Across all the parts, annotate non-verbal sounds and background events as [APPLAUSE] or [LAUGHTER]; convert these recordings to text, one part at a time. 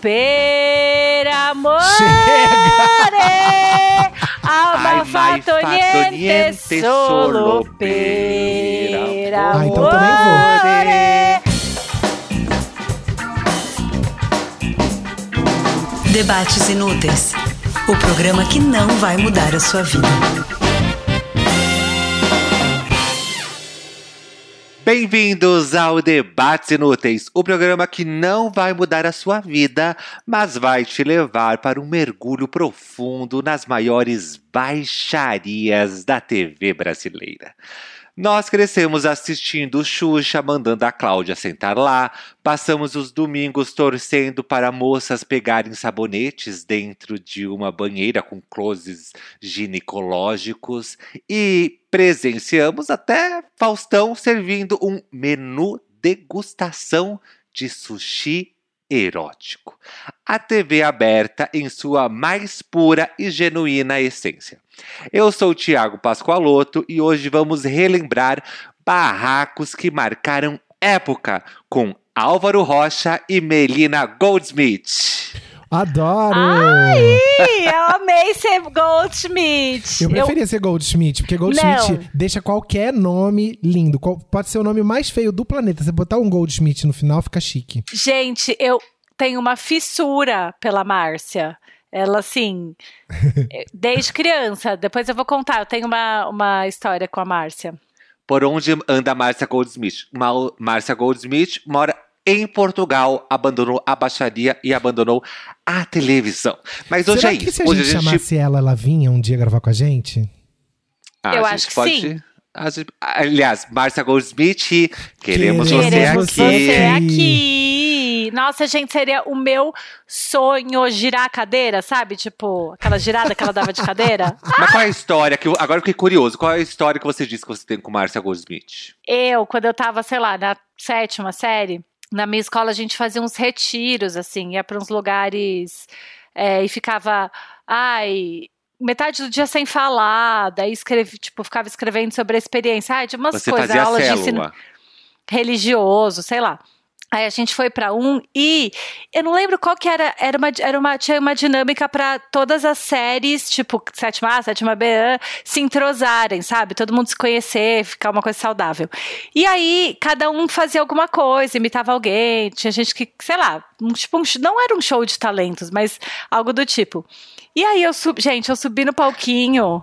per amore alma Ai, fatto mai fatto niente niente solo solo per per amore. Ah, então também Debates Inúteis o programa que não vai mudar a sua vida. Bem-vindos ao Debates Inúteis, o programa que não vai mudar a sua vida, mas vai te levar para um mergulho profundo nas maiores baixarias da TV brasileira. Nós crescemos assistindo Xuxa mandando a Cláudia sentar lá, passamos os domingos torcendo para moças pegarem sabonetes dentro de uma banheira com closes ginecológicos e presenciamos até Faustão servindo um menu degustação de sushi erótico. A TV aberta em sua mais pura e genuína essência. Eu sou o Tiago Pascoaloto e hoje vamos relembrar barracos que marcaram época com Álvaro Rocha e Melina Goldsmith. Adoro! Ai, eu amei ser Goldschmidt. Eu preferia ser Goldschmidt, porque Goldschmidt Não. deixa qualquer nome lindo. Qual- Pode ser o nome mais feio do planeta. Você botar um Goldschmidt no final, fica chique. Gente, eu tenho uma fissura pela Márcia. Ela, assim, [LAUGHS] desde criança. Depois eu vou contar. Eu tenho uma, uma história com a Márcia. Por onde anda Márcia Goldsmith? Márcia Goldsmith mora em Portugal, abandonou a baixaria e abandonou a televisão. Mas hoje Será é que isso. se a hoje gente chamasse ela, ela vinha um dia gravar com a gente? Ah, Eu a acho gente que pode- sim. gente- aliás, Márcia Goldsmith, queremos, Queremos você Queremos aqui. você aqui. Nossa, gente, seria o meu sonho girar a cadeira, sabe? Tipo, aquela girada que ela dava de cadeira. [LAUGHS] Mas qual é a história? Que eu- agora eu fiquei curioso. Qual é a história que você disse que você tem com Márcia Goldsmith? Eu, quando eu tava, sei lá, na sétima série, na minha escola a gente fazia uns retiros, assim, ia pra uns lugares é, e ficava, ai, metade do dia sem falar, daí escrevi, tipo, ficava escrevendo sobre a experiência, ai, de umas Você coisas, aulas de ensino religioso, sei lá. Aí a gente foi pra um e eu não lembro qual que era, era uma, era uma tinha uma dinâmica pra todas as séries, tipo sétima A, sétima B, se entrosarem, sabe? Todo mundo se conhecer, ficar uma coisa saudável. E aí cada um fazia alguma coisa, imitava alguém, tinha gente que, sei lá, um, tipo um, não era um show de talentos, mas algo do tipo. E aí eu subi, gente, eu subi no palquinho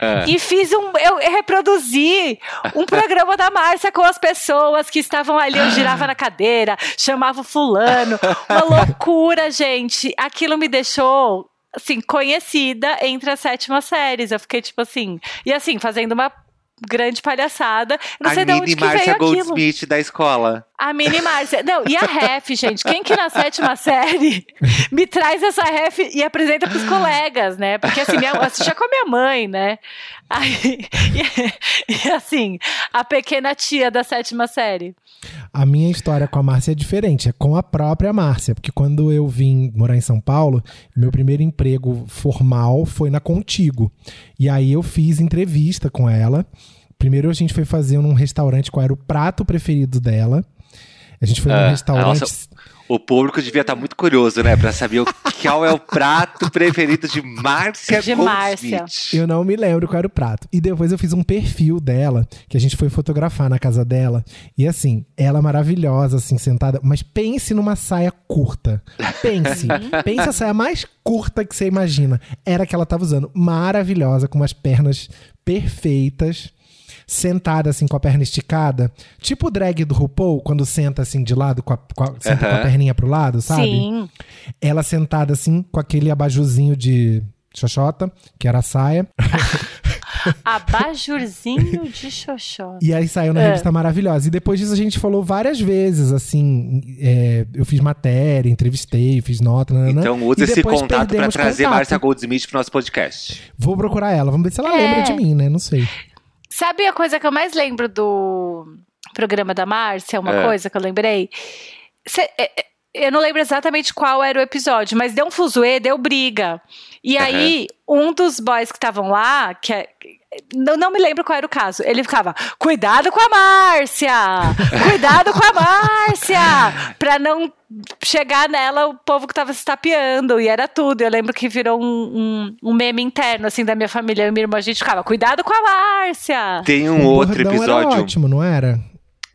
Ah. e fiz um. Eu reproduzi um programa da Márcia com as pessoas que estavam ali. Eu girava na cadeira, chamava o fulano. Uma loucura, gente. Aquilo me deixou. Assim, conhecida entre as sétimas séries. Eu fiquei tipo assim. E assim, fazendo uma grande palhaçada. Não a sei de onde que veio aquilo. Goldsmith da escola. A mini Márcia. Não, e a ref, gente? Quem que na sétima série [LAUGHS] me traz essa ref e apresenta pros colegas, né? Porque assim, minha, eu assistia com a minha mãe, né? Aí, [LAUGHS] e, e assim, a pequena tia da sétima série. A minha história com a Márcia é diferente, é com a própria Márcia, porque quando eu vim morar em São Paulo, meu primeiro emprego formal foi na Contigo. E aí eu fiz entrevista com ela. Primeiro a gente foi fazer num restaurante qual era o prato preferido dela. A gente foi num Ah, restaurante. nossa. O público devia estar muito curioso, né? Pra saber [LAUGHS] qual é o prato preferido de Márcia De Márcia. Eu não me lembro qual era o prato. E depois eu fiz um perfil dela, que a gente foi fotografar na casa dela. E assim, ela maravilhosa, assim, sentada. Mas pense numa saia curta. Pense. [LAUGHS] pense a saia mais curta que você imagina. Era a que ela tava usando. Maravilhosa, com umas pernas perfeitas. Sentada assim com a perna esticada. Tipo o drag do RuPaul, quando senta assim de lado, com a, com a- senta com a perninha pro lado, sabe? Sim. Ela sentada assim, com aquele abajuzinho de xoxota, que era a saia. [LAUGHS] Abajurzinho de xoxó. E aí saiu na É. revista maravilhosa. E depois disso a gente falou várias vezes, assim. é, eu fiz matéria, entrevistei, fiz nota. nananã. Então use E esse depois contato pra perdemos trazer contato. Márcia Goldsmith pro nosso podcast. Vou procurar ela, vamos ver se ela É. lembra de mim, né? Não sei. Sabe a coisa que eu mais lembro do programa da Márcia? Uma É. coisa que eu lembrei? Cê- é, é, eu não lembro exatamente qual era o episódio, mas deu um fuzuê, deu briga. E Aham. aí, um dos boys que estavam lá, que é- não, não me lembro qual era o caso. Ele ficava, cuidado com a Márcia! Cuidado com a Márcia! Pra não chegar nela o povo que tava se tapeando, e era tudo. Eu lembro que virou um, um, um meme interno, assim, da minha família. Eu e minha irmã, a gente ficava, cuidado com a Márcia! Tem um o outro episódio. Era ótimo, não era?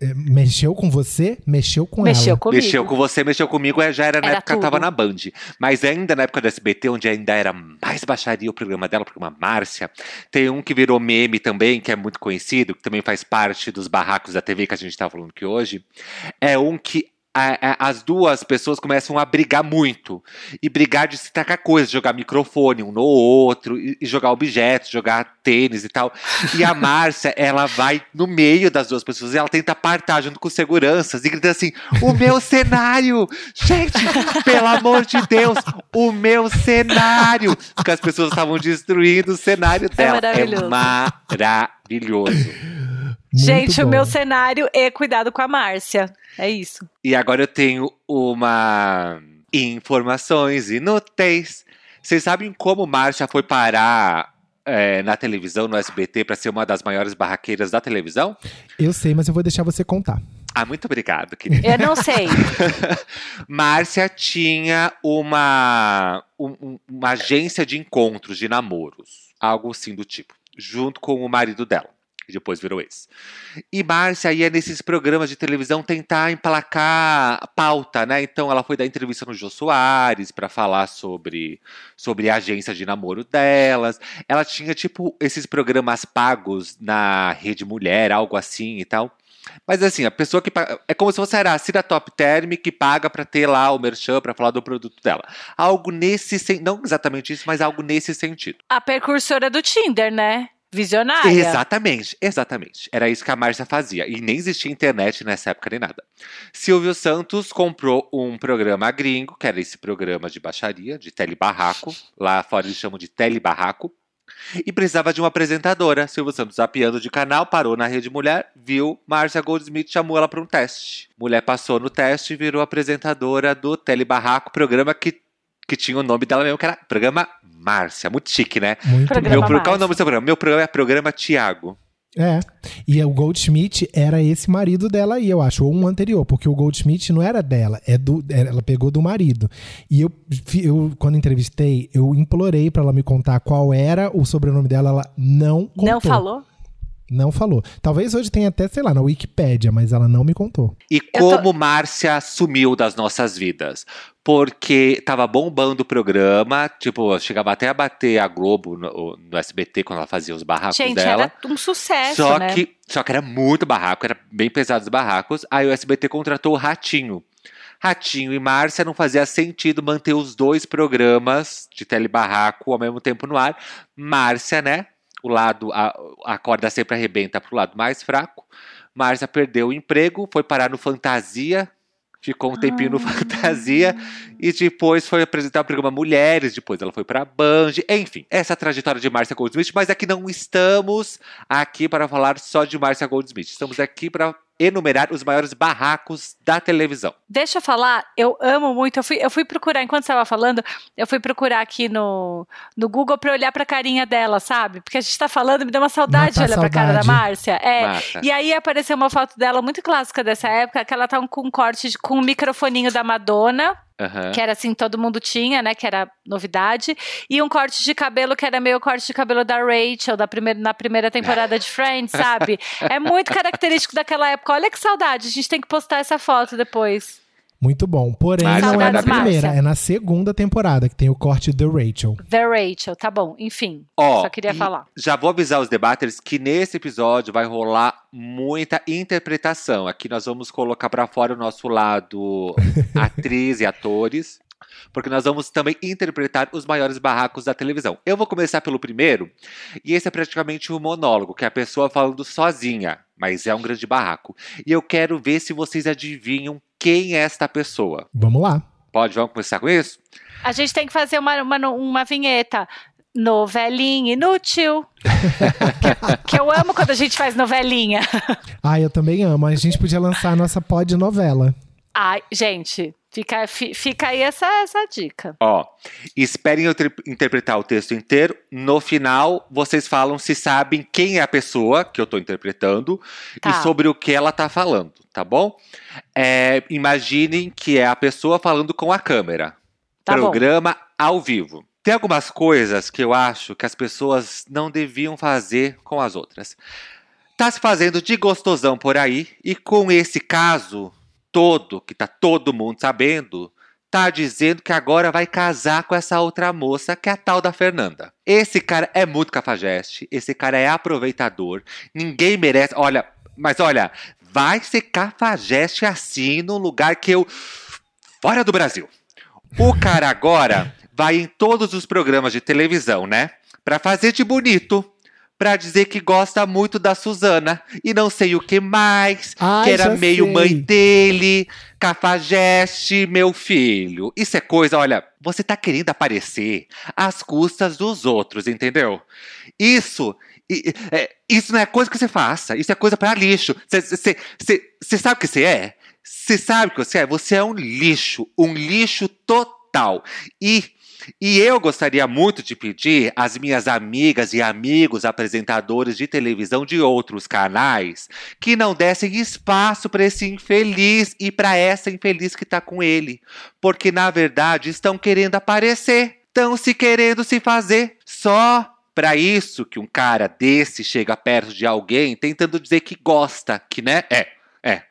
É, Mexeu com você, mexeu com Mexeu ela. comigo. Mexeu com você, mexeu comigo, é, já era na Era época que eu tava na Band. Mas ainda na época do SBT, onde ainda era mais baixaria o programa dela, o programa Márcia, tem um que virou meme também, que é muito conhecido, que também faz parte dos barracos da TV que a gente tá falando aqui hoje. É um que a- a- as duas pessoas começam a brigar muito. E brigar de se tacar coisas, jogar microfone um no outro, e, e jogar objetos, jogar tênis e tal. E a [LAUGHS] Márcia, ela vai no meio das duas pessoas e ela tenta apartar junto com seguranças e grita assim: O meu cenário! Gente, pelo amor de Deus, o meu cenário! Porque as pessoas estavam destruindo o cenário dela. maravilhoso. maravilhoso. Muito Gente, o bom. meu cenário é cuidado com a Márcia. É isso. E agora eu tenho uma informações inúteis. Vocês sabem como Márcia foi parar é, na televisão, no SBT, para ser uma das maiores barraqueiras da televisão? Eu sei, mas eu vou deixar você contar. Ah, muito obrigado, querida. Eu não sei. [LAUGHS] Márcia tinha uma, um- um- uma agência de encontros, de namoros. Algo assim do tipo. Junto com o marido dela, que depois virou ex. E Márcia ia nesses programas de televisão tentar emplacar pauta, né? Então ela foi dar entrevista no Jô Soares para falar sobre, sobre a agência de namoro delas. Ela tinha, tipo, esses programas pagos na Rede Mulher, algo assim e tal. Mas assim, a pessoa que paga, é como se fosse a Aracida Top Term que paga pra ter lá o merchan pra falar do produto dela. Algo nesse sen- não exatamente isso, mas algo nesse sentido. A precursora do Tinder, né? Visionária. Exatamente, exatamente. Era isso que a Márcia fazia. E nem existia internet nessa época nem nada. Silvio Santos comprou um programa gringo, que era esse programa de baixaria, de telebarraco. Lá fora eles chamam de telebarraco. E precisava de uma apresentadora. Silvio Santos, zapeando de canal, parou na Rede Mulher, viu Márcia Goldsmith, chamou ela para um teste. Mulher passou no teste e virou apresentadora do Telebarraco, programa que, que tinha o nome dela mesmo, que era Programa Márcia. Muito chique, né? Muito Programa Meu, qual é o nome do seu programa? Meu programa é Programa Tiago. É. E o Goldschmidt era esse marido dela aí, eu acho, ou um anterior, porque o Goldschmidt não era dela, é do, é- ela pegou do marido. E eu, eu quando entrevistei, eu implorei pra ela me contar qual era o sobrenome dela, ela não contou. Não falou? Não falou. Talvez hoje tenha até, sei lá, na Wikipédia, mas ela não me contou. E tô- como Márcia sumiu das nossas vidas? Porque tava bombando o programa, tipo, chegava até a bater a Globo no, no SBT quando ela fazia os barracos Gente, dela. era um sucesso, Só né? que, só que era muito barraco, era bem pesado os barracos. Aí o SBT contratou o Ratinho. Ratinho e Márcia não fazia sentido manter os dois programas de telebarraco ao mesmo tempo no ar. Márcia, né? O lado, a, a corda sempre arrebenta pro lado mais fraco. Márcia perdeu o emprego, foi parar no Fantasia, ficou um tempinho no Fantasia e depois foi apresentar o programa Mulheres, depois ela foi pra Band, enfim, essa é a trajetória de Márcia Goldsmith, mas aqui não estamos aqui para falar só de Márcia Goldsmith, estamos aqui para enumerar os maiores barracos da televisão. Deixa eu falar, eu amo muito. Eu fui, eu fui procurar, enquanto você estava falando, eu fui procurar aqui no, no Google pra olhar pra carinha dela, sabe? Porque a gente tá falando, me deu uma saudade de Mata a olhar pra cara da. Márcia. É. Mata. E aí apareceu uma foto dela muito clássica dessa época, que ela tá com um corte de- com um microfoninho da Madonna, Aham. que era assim, todo mundo tinha, né? Que era novidade. E um corte de cabelo que era meio corte de cabelo da Rachel, da primeira, na primeira temporada de Friends, sabe? [LAUGHS] É muito característico daquela época. Olha que saudade, a gente tem que postar essa foto depois. Muito bom. Porém, Márcia não é na primeira, Márcia. é na segunda temporada que tem o corte The Rachel. The Rachel, tá bom, enfim. Ó, só queria falar. Já vou avisar os debaters que nesse episódio vai rolar muita interpretação. Aqui nós vamos colocar pra fora o nosso lado [LAUGHS] atriz e atores, porque nós vamos também interpretar os maiores barracos da televisão. Eu vou começar pelo primeiro, e esse é praticamente um monólogo, que é a pessoa falando sozinha, mas é um grande barraco. E eu quero ver se vocês adivinham quem é esta pessoa. Vamos lá. Pode, vamos começar com isso? A gente tem que fazer uma, uma, uma vinheta. Novelinha inútil. [LAUGHS] que, que eu amo quando a gente faz novelinha. Ah, eu também amo. A gente podia lançar a nossa pod novela. Ai, gente, fica, fi- fica aí essa, essa dica. Ó, esperem eu ter- interpretar o texto inteiro. No final, vocês falam se sabem quem é a pessoa que eu tô interpretando Tá. e sobre o que ela tá falando, tá bom? É, imaginem que é a pessoa falando com a câmera. Tá bom. Programa ao vivo. Tem algumas coisas que eu acho que as pessoas não deviam fazer com as outras. Tá se fazendo de gostosão por aí e com esse caso todo, que tá todo mundo sabendo, tá dizendo que agora vai casar com essa outra moça, que é a tal da Fernanda. Esse cara é muito cafajeste, esse cara é aproveitador, ninguém merece. Olha, mas olha, vai ser cafajeste assim num lugar que eu. Fora do Brasil. O cara agora vai em todos os programas de televisão, né? Pra fazer de bonito. Pra dizer que gosta muito da Suzana. E não sei o que mais. Ai, que era meio sei. mãe dele. Cafajeste, meu filho. Isso é coisa, olha, você tá querendo aparecer às custas dos outros, entendeu? Isso. é, isso não é coisa que você faça. Isso é coisa pra lixo. Você sabe o que você é? Você sabe o que você é? Você é um lixo. Um lixo total. E e eu gostaria muito de pedir às minhas amigas e amigos apresentadores de televisão de outros canais que não dessem espaço para esse infeliz e para essa infeliz que tá com ele, porque na verdade estão querendo aparecer, estão se querendo se fazer só para isso que um cara desse chega perto de alguém tentando dizer que gosta, que né? É, é.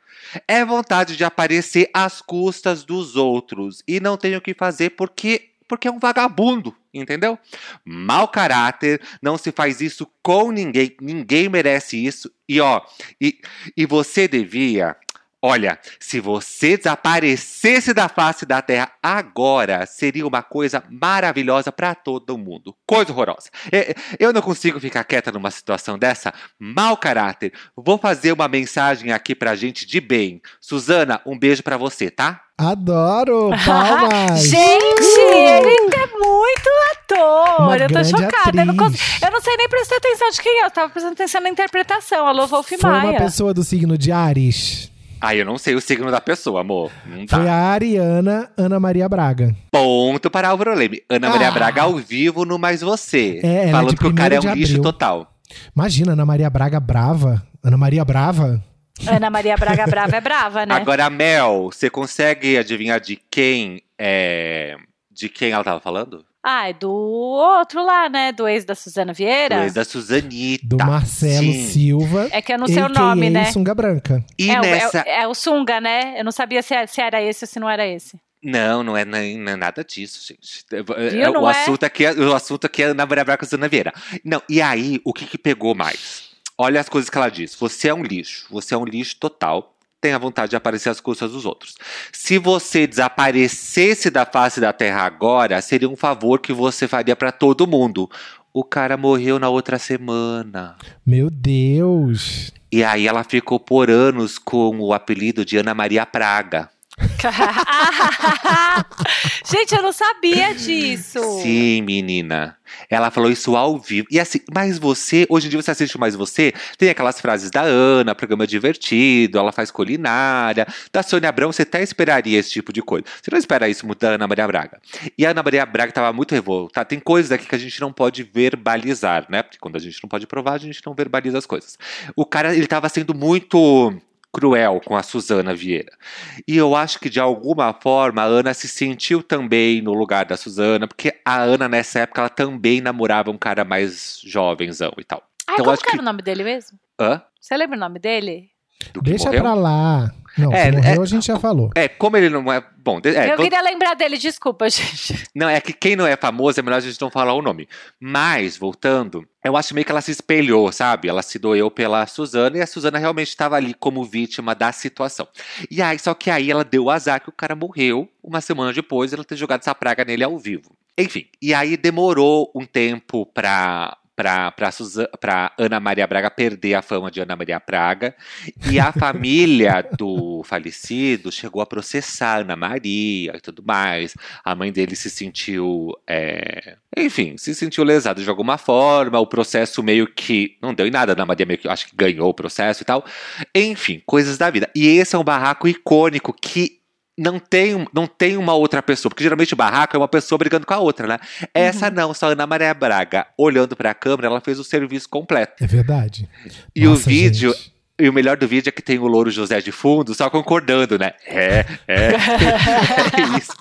É vontade de aparecer às custas dos outros e não tem o que fazer porque porque é um vagabundo, entendeu? Mau caráter, não se faz isso com ninguém, ninguém merece isso. E ó, e, e você devia, olha, se você desaparecesse da face da terra agora, seria uma coisa maravilhosa para todo mundo. Coisa horrorosa. Eu não consigo ficar quieta numa situação dessa. Mau caráter. Vou fazer uma mensagem aqui pra gente de bem. Suzana, um beijo pra você, tá? Adoro! [LAUGHS] Palmas! Gente, ele é muito ator. Uma eu tô chocada. Eu não, eu não sei nem prestar atenção de quem é. Eu tava prestando atenção na interpretação. Alô, Wolf Foi uma Maia. pessoa do signo de Ares. Ah, eu não sei o signo da pessoa, amor. Não tá. Foi a Ariana Ana Maria Braga. Ponto para Álvaro Leme. Ana Maria Ah. Braga ao vivo no Mais Você. É, é falando de que o cara é um 1º de lixo abril. total. Imagina, Ana Maria Braga brava. Ana Maria Brava? Ana Maria Braga Brava é brava, né? Agora, Mel, você consegue adivinhar de quem é. De quem ela tava falando? Ah, é do outro lá, né? Do ex da Suzana Vieira. Do ex da Suzanita. Do Marcelo Sim. Silva. É que eu não sei o nome, né? Sunga Branca. E é, o- nessa. é, o- é o Sunga, né? Eu não sabia se, é- se era esse ou se não era esse. Não, não é, nem- não é nada disso, gente. É- Viu? é- Não o, é? assunto aqui é, o assunto aqui é Ana Maria Braga e Suzana Vieira. Não, e aí, o que, que pegou mais? Olha as coisas que ela diz. Você é um lixo. Você é um lixo total. Tem a vontade de aparecer às custas dos outros. Se você desaparecesse da face da terra agora, seria um favor que você faria pra todo mundo. O cara morreu na outra semana. Meu Deus. E aí ela ficou por anos com o apelido de Ana Maria Praga. [LAUGHS] Gente, eu não sabia disso. Sim, menina. Ela falou isso ao vivo. E assim, mas você, hoje em dia você assiste mais você, tem aquelas frases da Ana, programa divertido, ela faz culinária. Da Sônia Abrão, você até esperaria esse tipo de coisa. Você não espera isso muito da Ana Maria Braga. E a Ana Maria Braga tava muito revoltada. Tem coisas aqui que a gente não pode verbalizar, né? Porque quando a gente não pode provar, a gente não verbaliza as coisas. O cara, ele tava sendo muito cruel com a Suzana Vieira. E eu acho que de alguma forma a Ana se sentiu também no lugar da Suzana, porque a Ana nessa época ela também namorava um cara mais jovenzão e tal. Ai, Então, como acho que era o nome dele mesmo? Hã? Você lembra o nome dele? Do que Deixa morreu? pra lá. Não, É, que morreu é- a gente já falou. É, como ele não é. Bom, é, eu quando- queria lembrar dele, desculpa, [LAUGHS] gente. não, é que quem não é famoso é melhor a gente não falar o nome. Mas, voltando, eu acho meio que ela se espelhou, sabe? Ela se doeu pela Suzana e a Suzana realmente estava ali como vítima da situação. E aí, só que aí ela deu o azar que o cara morreu uma semana depois ela ter jogado essa praga nele ao vivo. Enfim, e aí demorou um tempo pra. Pra Ana Maria Braga perder a fama de Ana Maria Braga. E a família [LAUGHS] do falecido chegou a processar Ana Maria e tudo mais. A mãe dele se sentiu. é, enfim, se sentiu lesada de alguma forma. O processo meio que. Não deu em nada. Ana Maria meio que acho que ganhou o processo e tal. Enfim, coisas da vida. E esse é um barraco icônico que não tem, não tem uma outra pessoa, porque geralmente o barraco é uma pessoa brigando com a outra, né? Essa Uhum. não, só a Ana Maria Braga, olhando pra câmera, ela fez o serviço completo. É verdade. E o Nossa, vídeo, gente. e o melhor do vídeo é que tem o Louro José de fundo, só concordando, né? É, é. [LAUGHS] é isso.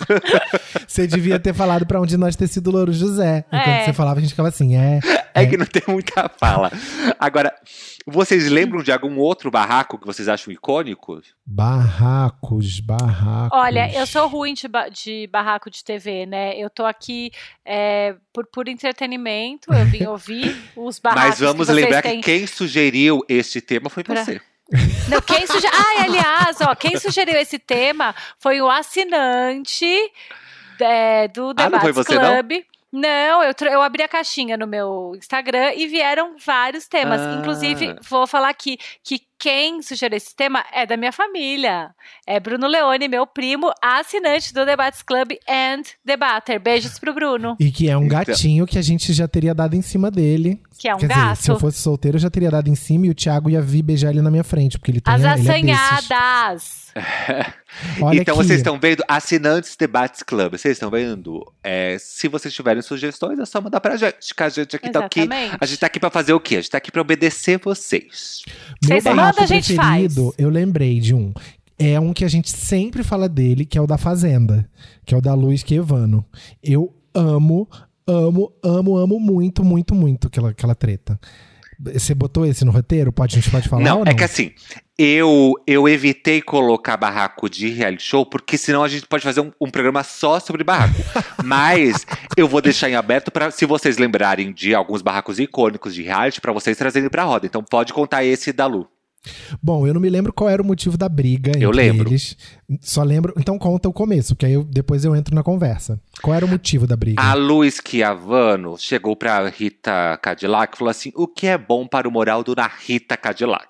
Você devia ter falado pra onde nós ter sido Louro José. Enquanto É. você falava, a gente ficava assim, é. É que não tem muita fala. Agora, vocês lembram de algum outro barraco que vocês acham icônico? Barracos, barracos. Olha, eu sou ruim de, ba- de barraco de TV, né? Eu tô aqui é, por puro entretenimento, eu vim [LAUGHS] ouvir os barracos Mas vamos que vocês lembrar têm. que quem sugeriu este tema foi Pra- você. Não, quem suge... [LAUGHS] Ai, aliás, ó, quem sugeriu esse tema foi o assinante é, do Ah, não Debates foi você, não? Eu, eu abri a caixinha no meu Instagram e vieram vários temas. Ah. Inclusive, vou falar aqui que quem sugeriu esse tema é da minha família. É Bruno Leone, meu primo, assinante do Debates Club and Debater. Beijos pro Bruno, E que é um Então. gatinho que a gente já teria dado em cima dele. que é um Quer dizer, se eu gato. fosse solteiro, eu já teria dado em cima e o Thiago ia vir beijar ele na minha frente, porque ele tem As ele é assanhadas. Olha então aqui. vocês estão vendo Assinantes Debates Club. Vocês estão vendo? É, se vocês tiverem sugestões, é só mandar pra gente. Que a gente aqui tá aqui. Exatamente. A gente tá aqui pra fazer o quê? A gente tá aqui pra obedecer vocês. Meu Vocês barraco mandam, a gente faz. eu lembrei de um. É um que a gente sempre fala dele, que é o da Fazenda, que é o da Luiz Quevano. Eu amo, amo, amo, amo muito, muito, muito aquela, aquela treta. Você botou esse no roteiro? Pode, a gente pode falar não, ou não? é que assim, eu, eu evitei colocar barraco de reality show, porque senão a gente pode fazer um, um programa só sobre barraco. [LAUGHS] Mas eu vou deixar em aberto para se vocês lembrarem de alguns barracos icônicos de reality, pra vocês trazerem pra roda. Então pode contar esse da Lu. Bom, eu não me lembro qual era o motivo da briga Eu entre lembro. eles. Só lembro. Então conta o começo, que aí eu- depois eu entro na conversa. Qual era o motivo da briga? A Lu Schiavano chegou pra Rita Cadillac e falou assim: o que é bom para o moral Dona Rita Cadillac?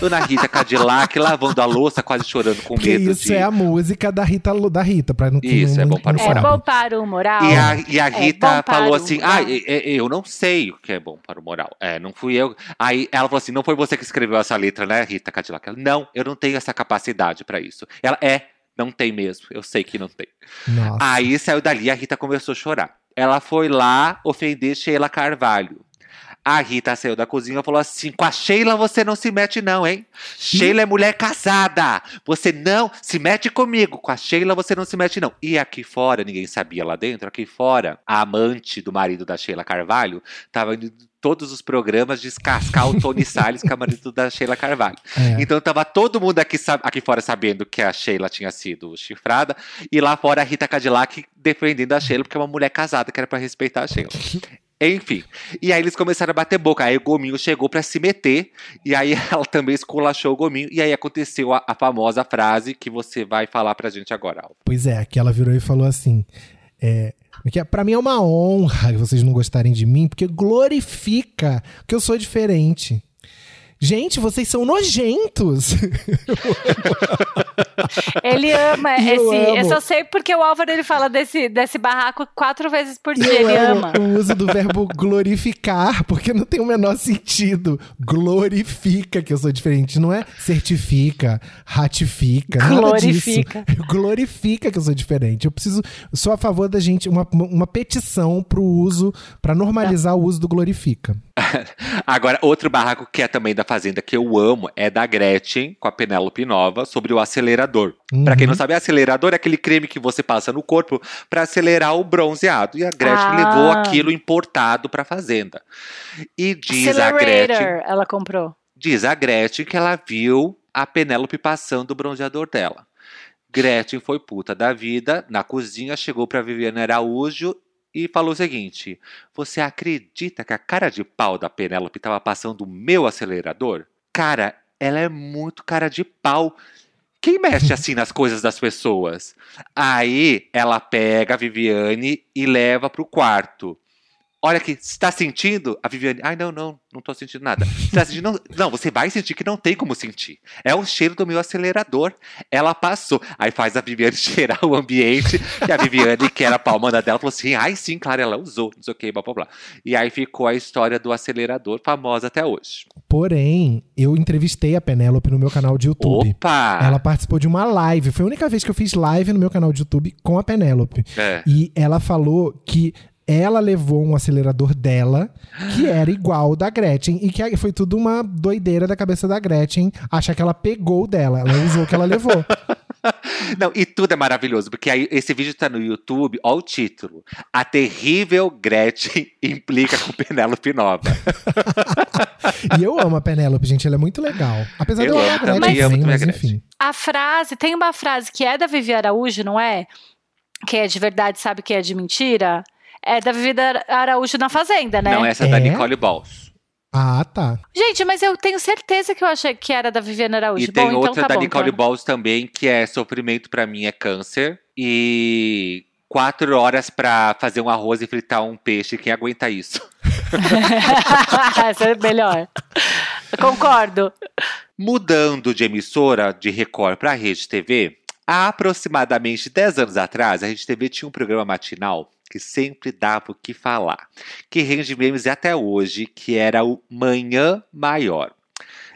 Dona Rita [LAUGHS] Cadillac lavando a louça, quase chorando com medo isso de. é a música da Rita, da Rita, pra não Isso, não, é bom para o É moral. sabe. bom para o moral. E a, e a É Rita para falou assim: moral. Ah, eu não sei o que é bom para o moral. É, não fui eu. Aí ela falou assim: não foi você que escreveu essa letra, né, Rita Cadillac? Ela, não, eu não tenho essa capacidade para isso. Ela é, não tem mesmo. Eu sei que não tem. Nossa. Aí saiu dali, a Rita começou a chorar. Ela foi lá ofender Sheila Carvalho. A Rita saiu da cozinha e falou assim: com a Sheila você não se mete, não, hein? Sheila é mulher casada. Você não se mete comigo. Com a Sheila você não se mete, não. E aqui fora, ninguém sabia lá dentro, aqui fora, a amante do marido da Sheila Carvalho tava indo em todos os programas descascar o Tony [LAUGHS] Salles, que é o marido da Sheila Carvalho. É. Então tava todo mundo aqui, aqui fora sabendo que a Sheila tinha sido chifrada, e lá fora a Rita Cadillac defendendo a Sheila, porque é uma mulher casada que era pra respeitar a Sheila. [LAUGHS] Enfim, e aí eles começaram a bater boca. Aí o Gominho chegou pra se meter, e aí [LAUGHS] ela também esculachou o Gominho, e aí aconteceu a, a famosa frase que você vai falar pra gente agora, Alva. Pois é, que ela virou e falou assim: é, que pra mim é uma honra vocês não gostarem de mim, porque glorifica que eu sou diferente. Gente, vocês são nojentos. [LAUGHS] [LAUGHS] Ele ama eu esse. Eu, amo. só sei porque o Álvaro ele fala desse, desse barraco quatro vezes por dia. Eu Ele amo ama. o uso do verbo glorificar, porque não tem o menor sentido. Glorifica que eu sou diferente, não é certifica, ratifica, nada Glorifica. disso. [LAUGHS] Glorifica que eu sou diferente. Eu preciso, eu sou a favor da gente uma, uma petição pro uso, pra normalizar o uso do glorifica. [LAUGHS] Agora, outro barraco que é também da Fazenda que eu amo é da Gretchen com a Penélope Nova sobre o acelerador. Pra quem não sabe, acelerador é aquele creme que você passa no corpo pra acelerar o bronzeado. E a Gretchen Ah. levou aquilo importado pra Fazenda. E diz a Gretchen, ela comprou. diz a Gretchen que ela viu a Penélope passando o bronzeador dela. Gretchen foi puta da vida, na cozinha, chegou pra Viviane Araújo e falou o seguinte: Você acredita que a cara de pau da Penélope tava passando o meu acelerador? Cara, ela é muito cara de pau. Quem mexe assim nas coisas das pessoas? Aí ela pega a Viviane e leva pro quarto. Olha aqui, você tá sentindo? A Viviane, ai, não, não, não tô sentindo nada. Você tá sentindo? Não, não, você vai sentir que não tem como sentir. É o cheiro do meu acelerador. Ela passou. Aí faz a Viviane [LAUGHS] cheirar o ambiente. E a Viviane, que era a palma dela, falou assim: ai, sim, claro, ela usou, não sei o que, blá blá blá. E aí ficou a história do acelerador, famosa até hoje. Porém, eu entrevistei a Penélope no meu canal de YouTube. Opa! Ela participou de uma live. Foi a única vez que eu fiz live no meu canal de YouTube com a Penélope. É. E ela falou que ela levou um acelerador dela que [GASPS] era igual ao da Gretchen e que foi tudo uma doideira da cabeça da Gretchen achar que ela pegou o dela, ela usou o que ela levou. [LAUGHS] Não, e tudo é maravilhoso, porque aí esse vídeo tá no YouTube, ó o título. A terrível Gretchen [LAUGHS] implica com Penélope Nova. [LAUGHS] e eu amo a Penélope, gente, ela é muito legal. Apesar Eu de eu amo a também, Gretchen, amo também a mas Gretchen. enfim. A frase, tem uma frase que é da Vivi Araújo, não é? Que é de verdade, sabe que é de mentira? É da Vivi Araújo na Fazenda, né? Não, essa é da É? Nicole Balls. Ah, tá. Gente, mas eu tenho certeza que eu achei que era da Viviane Araújo. E tem bom, outra então tá da bom, Nicole então. Balls também, que é sofrimento pra mim é câncer. E quatro horas pra fazer um arroz e fritar um peixe. Quem aguenta isso? [LAUGHS] [LAUGHS] Essa é melhor. Concordo. Mudando de emissora de Record pra Rede TV, há aproximadamente 10 anos atrás, a Rede TV tinha um programa matinal que sempre dava o que falar, que rende memes até hoje, que era o Manhã Maior.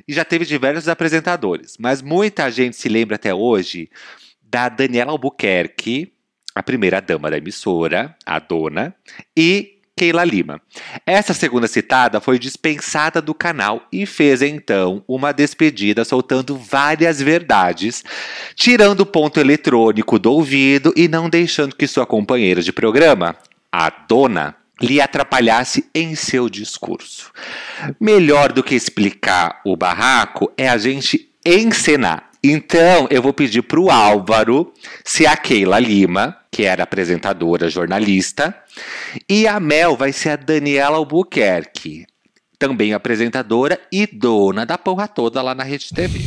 E já teve diversos apresentadores, mas muita gente se lembra até hoje da Daniela Albuquerque, a primeira dama da emissora, a dona, e Keila Lima. Essa segunda citada foi dispensada do canal e fez então uma despedida soltando várias verdades, tirando o ponto eletrônico do ouvido e não deixando que sua companheira de programa, a dona, lhe atrapalhasse em seu discurso. Melhor do que explicar o barraco é a gente encenar. Então, eu vou pedir para o Álvaro se a Keila Lima, que era apresentadora, jornalista, e a Mel vai ser a Daniela Albuquerque, também apresentadora e dona da porra toda lá na Rede TV.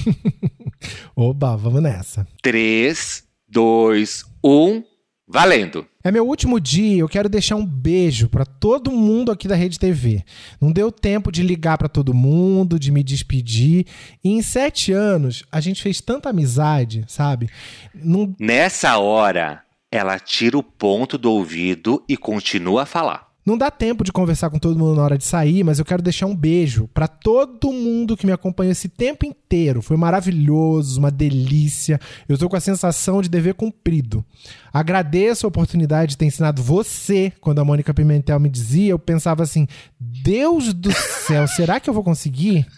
[LAUGHS] Oba, vamos nessa. 3, 2, 1, valendo! É meu último dia, eu quero deixar um beijo pra todo mundo aqui da Rede TV. Não deu tempo de ligar pra todo mundo, de me despedir. E em sete anos, a gente fez tanta amizade, sabe? Não, Nessa hora, ela tira o ponto do ouvido e continua a falar. não dá tempo de conversar com todo mundo na hora de sair, mas eu quero deixar um beijo pra todo mundo que me acompanhou esse tempo inteiro. Foi maravilhoso, uma delícia. Eu tô com a sensação de dever cumprido. Agradeço a oportunidade de ter ensinado você. Quando a Mônica Pimentel me dizia, eu pensava assim: Deus do céu, será que eu vou conseguir? [LAUGHS]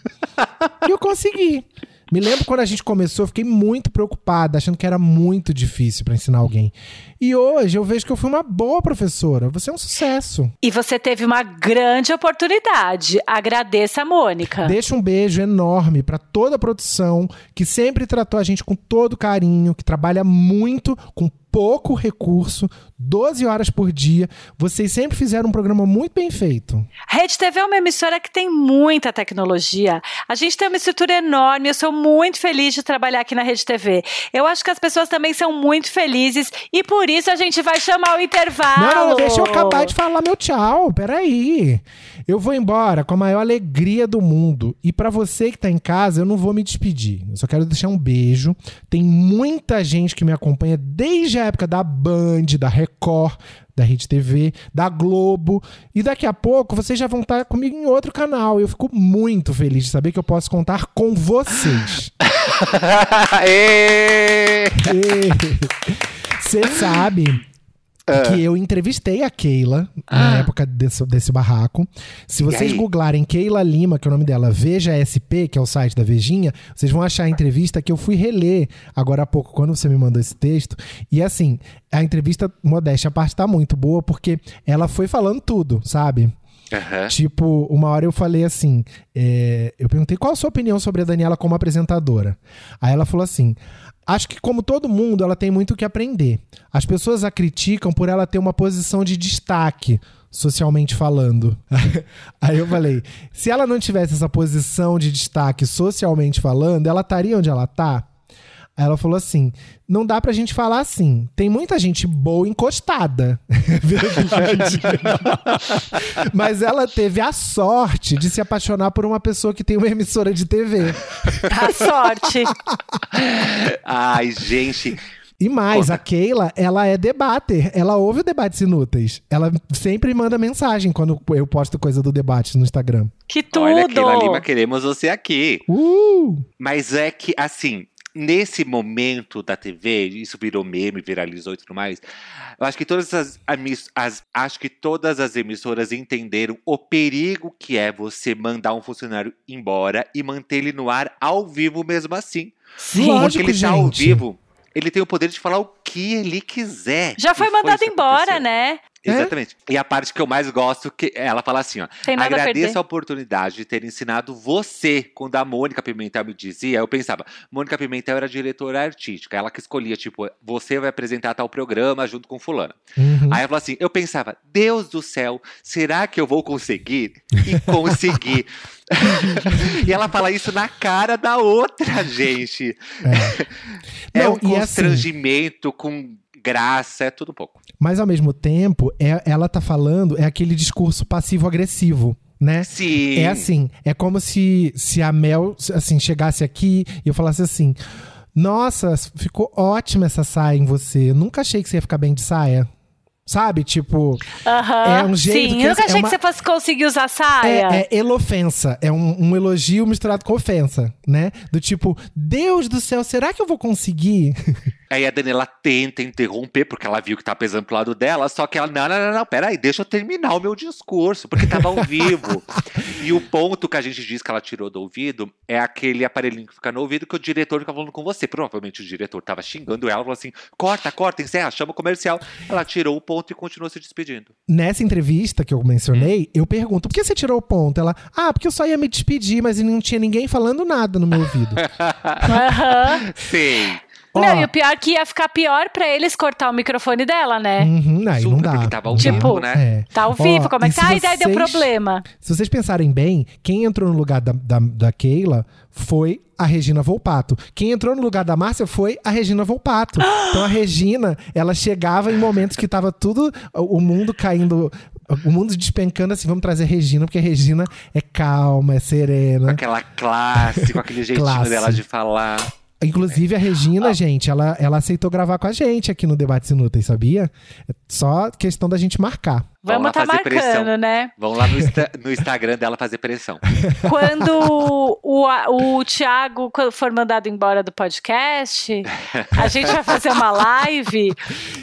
E eu consegui. Me lembro quando a gente começou, eu fiquei muito preocupada, achando que era muito difícil pra ensinar alguém. E hoje eu vejo que eu fui uma boa professora. Você é um sucesso. E você teve uma grande oportunidade. Agradeça a Mônica. Deixa um beijo enorme pra toda a produção que sempre tratou a gente com todo carinho, que trabalha muito com pouco recurso, 12 horas por dia. Vocês sempre fizeram um programa muito bem feito. Rede TV é uma emissora que tem muita tecnologia. A gente tem uma estrutura enorme. Eu sou muito feliz de trabalhar aqui na Rede TV. Eu acho que as pessoas também são muito felizes e por isso a gente vai chamar o intervalo. Não, não, não, deixa eu acabar de falar meu tchau. Peraí. Eu vou embora com a maior alegria do mundo. E pra você que tá em casa, eu não vou me despedir. Eu só quero deixar um beijo. Tem muita gente que me acompanha desde a época da Band, da Record, da Rede TV, da Globo. E daqui a pouco vocês já vão estar comigo em outro canal. Eu fico muito feliz de saber que eu posso contar com vocês. [LAUGHS] Você [LAUGHS] sabe que eu entrevistei a Keila na época desse, desse barraco. Se vocês googlarem Keila Lima, que é o nome dela, Veja SP, que é o site da Vejinha, vocês vão achar a entrevista que eu fui reler agora há pouco, quando você me mandou esse texto. E assim, a entrevista, modéstia, a parte tá muito boa, porque ela foi falando tudo, sabe? Aham. Tipo, uma hora eu falei assim: é, eu perguntei qual a sua opinião sobre a Daniela como apresentadora. Aí ela falou assim: acho que, como todo mundo, ela tem muito o que aprender. As pessoas a criticam por ela ter uma posição de destaque, socialmente falando. [LAUGHS] Aí eu falei: se ela não tivesse essa posição de destaque socialmente falando, ela estaria onde ela tá? Aí ela falou assim: não dá pra gente falar assim. Tem muita gente boa encostada. [LAUGHS] Verdade. [LAUGHS] Mas ela teve a sorte de se apaixonar por uma pessoa que tem uma emissora de TV. A sorte. Ai, gente. E mais, a Keila, ela é debater. Ela ouve o Debates Inúteis. Ela sempre manda mensagem quando eu posto coisa do debate no Instagram. Que tudo. Olha, Keila Lima, queremos você aqui. Uh! Mas é que, assim, nesse momento da TV, isso virou meme, viralizou e tudo mais. Eu acho que todas as, as- acho que todas as emissoras entenderam o perigo que é você mandar um funcionário embora e manter ele no ar ao vivo mesmo assim. Sim. Lógico, Porque ele tá ao vivo, ele tem o poder de falar o que ele quiser. Já foi mandado que embora, aconteceu. né? Exatamente. E a parte que eu mais gosto, que ela fala assim, ó. A Agradeço perder. a oportunidade de ter ensinado você. Quando a Mônica Pimentel me dizia, eu pensava, Mônica Pimentel era diretora artística. Ela que escolhia, tipo, você vai apresentar tal programa junto com fulana. Uhum. Aí ela falou assim, eu pensava, Deus do céu, será que eu vou conseguir? E consegui. [LAUGHS] e ela fala isso na cara da outra, gente. É, Não, um assim- constrangimento com graça, é tudo pouco. Mas ao mesmo tempo, é- ela tá falando, é aquele discurso passivo-agressivo, né? Sim. É assim, é como se, se a Mel, assim, chegasse aqui e eu falasse assim: Nossa, ficou ótima essa saia em você. Eu nunca achei que você ia ficar bem de saia. Sabe? Tipo, Aham. É um jeito Sim, que eu nunca é achei uma- que você fosse conseguir usar saia. é, é elofensa. É um, um elogio misturado com ofensa, né? Do tipo, Deus do céu, será que eu vou conseguir? [LAUGHS] Aí a Daniela tenta interromper, porque ela viu que tá pesando pro lado dela, só que ela, não, não, não, não, peraí, deixa eu terminar o meu discurso, porque tava ao vivo. [LAUGHS] e o ponto que a gente diz que ela tirou do ouvido é aquele aparelhinho que fica no ouvido que o diretor fica falando com você. Provavelmente o diretor tava xingando ela, falou assim, corta, corta, encerra, chama o comercial. Ela tirou o ponto e continuou se despedindo. Nessa entrevista que eu mencionei, eu pergunto: por que você tirou o ponto? Ela, ah, porque eu só ia me despedir, mas não tinha ninguém falando nada no meu ouvido. [LAUGHS] Aham. Ó, Não, e o pior é que ia ficar pior pra eles cortar o microfone dela, né? Uhum, aí não Super, dá. porque tava ao Não dá. vivo, né? É. Tá ao Ó, vivo, como é que se tá? Ai, daí deu vocês- problema. Se vocês pensarem bem, quem entrou no lugar da, da, da Keila foi a Regina Volpato. Quem entrou no lugar da Márcia foi a Regina Volpato. [GASPS] Então a Regina, ela chegava em momentos que tava tudo, o mundo caindo, o mundo despencando assim, vamos trazer a Regina, porque a Regina é calma, é Com serena. aquela classe, com aquele jeitinho dela de falar. Inclusive a Regina, gente, ela, ela aceitou gravar com a gente aqui no Debates Inúteis, sabia? Só questão da gente marcar. Vamos Vamos lá tá marcando, pressão. né? Vão lá no, Insta- no Instagram dela fazer pressão. [LAUGHS] Quando o, a- o Thiago for mandado embora do podcast, a gente vai fazer uma live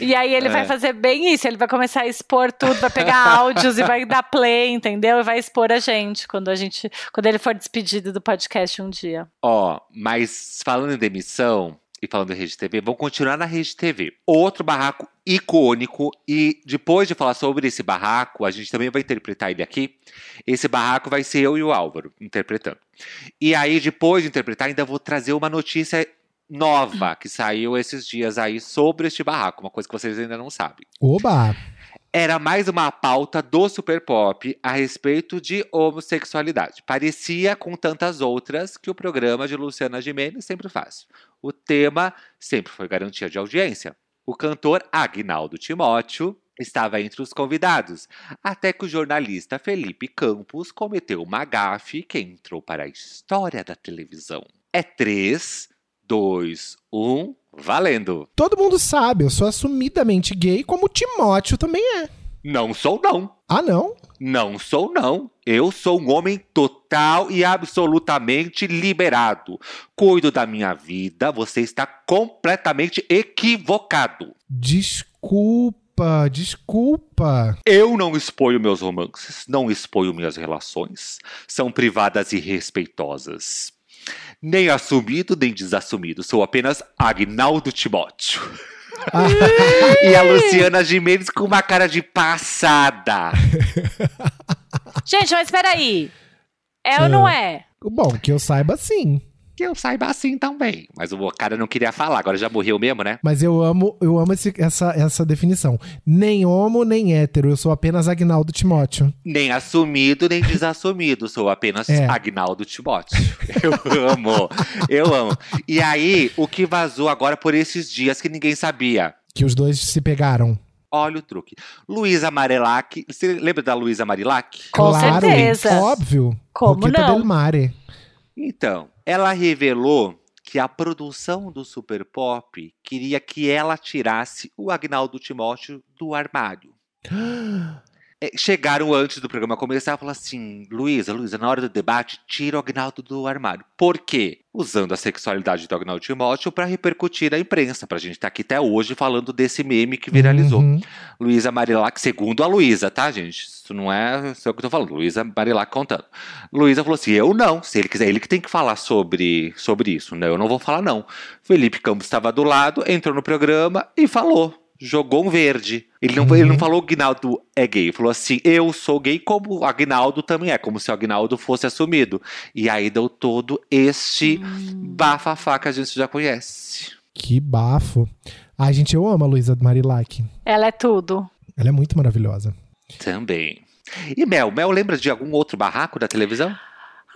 e aí ele É. vai fazer bem isso. Ele vai começar a expor tudo, vai pegar áudios e vai dar play, entendeu? E vai expor a gente quando a gente, quando ele for despedido do podcast um dia. Ó, mas falando em demissão e falando em Rede TV, vamos continuar na Rede TV. Outro barraco icônico e depois de falar sobre esse barraco, a gente também vai interpretar ele aqui. Esse barraco vai ser eu e o Álvaro interpretando. E aí depois de interpretar, ainda vou trazer uma notícia nova que saiu esses dias aí sobre este barraco, uma coisa que vocês ainda não sabem. Oba! Era mais uma pauta do Super Pop a respeito de homossexualidade. Parecia com tantas outras que o programa de Luciana Gimenez sempre faz. O tema sempre foi garantia de audiência. O cantor Agnaldo Timóteo estava entre os convidados, até que o jornalista Felipe Campos cometeu uma gafe que entrou para a história da televisão. É 3, 2, 1, valendo! Todo mundo sabe, eu sou assumidamente gay, como o Timóteo também é. Não sou não! Ah, não? Não sou, não. Eu sou um homem total e absolutamente liberado. Cuido da minha vida. Você está completamente equivocado. Desculpa, desculpa. Eu não exponho meus romances, não exponho minhas relações. São privadas e respeitosas. Nem assumido, nem desassumido. Sou apenas Agnaldo Timóteo. [LAUGHS] Ah, E a Luciana Gimenez com uma cara de passada. Gente, mas peraí. É ou não é? bom, que eu saiba sim. Que eu saiba assim também. Mas o cara não queria falar, agora já morreu mesmo, né? Mas eu amo, eu amo esse- essa, essa definição. Nem homo, nem hétero. Eu sou apenas Agnaldo Timóteo. Nem assumido, nem desassumido. Sou apenas É. Agnaldo Timóteo. Eu amo, eu amo. E aí, o que vazou agora por esses dias que ninguém sabia? Que os dois se pegaram. Olha o truque. Luísa Marilac. Você lembra da Luísa Marilac? Com claro, certeza. Óbvio. Como Roqueta não? del Mare. Então, ela revelou que a produção do Super Pop queria que ela tirasse o Agnaldo Timóteo do armário. [GASPS] É, chegaram antes do programa começar e falaram assim: Luísa, Luísa, na hora do debate, tira o Agnaldo do armário. Por quê? Usando a sexualidade do Agnaldo Timóteo para repercutir na imprensa, pra gente estar aqui até hoje falando desse meme que viralizou. Uhum. Luísa Marilac, segundo a Luísa, tá, gente? Isso não é só o que eu tô falando. Luísa Marilac contando. Luísa falou assim: eu não. Se ele quiser, ele que tem que falar sobre, sobre isso, né? Eu não vou falar, não. Felipe Campos estava do lado, entrou no programa e falou. Jogou um verde. Ele não, ele não falou o Agnaldo é gay. Falou assim: eu sou gay como o Agnaldo também é, como se o Agnaldo fosse assumido. E aí deu todo este bafafá que a gente já conhece. Que bafo. Ai, gente, eu amo a Luísa Marilac. Ela é tudo. Ela é muito maravilhosa. Também. E Mel, Mel lembra de algum outro barraco da televisão?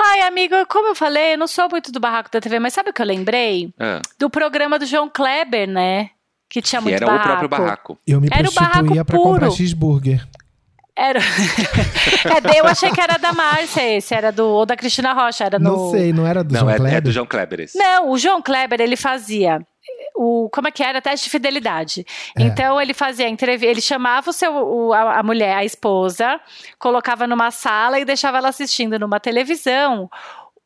Ai, amiga, como eu falei, eu não sou muito do barraco da TV, mas sabe o que eu lembrei? Ah, Do programa do João Kleber, né? Que tinha que muito era barraco. o próprio barraco. Eu me Era o barraco prostituía pra puro. comprar cheeseburger. Era. [LAUGHS] é, eu achei que era da Márcia esse, era do. Ou da Cristina Rocha, era no. Não sei, não era do Não, João é, é Kleber? do João Kleber esse. Não, o João Kleber, ele fazia o como é que era teste de fidelidade. É. Então ele fazia entrevista, ele chamava o seu o- a, a mulher, a esposa, colocava numa sala e deixava ela assistindo numa televisão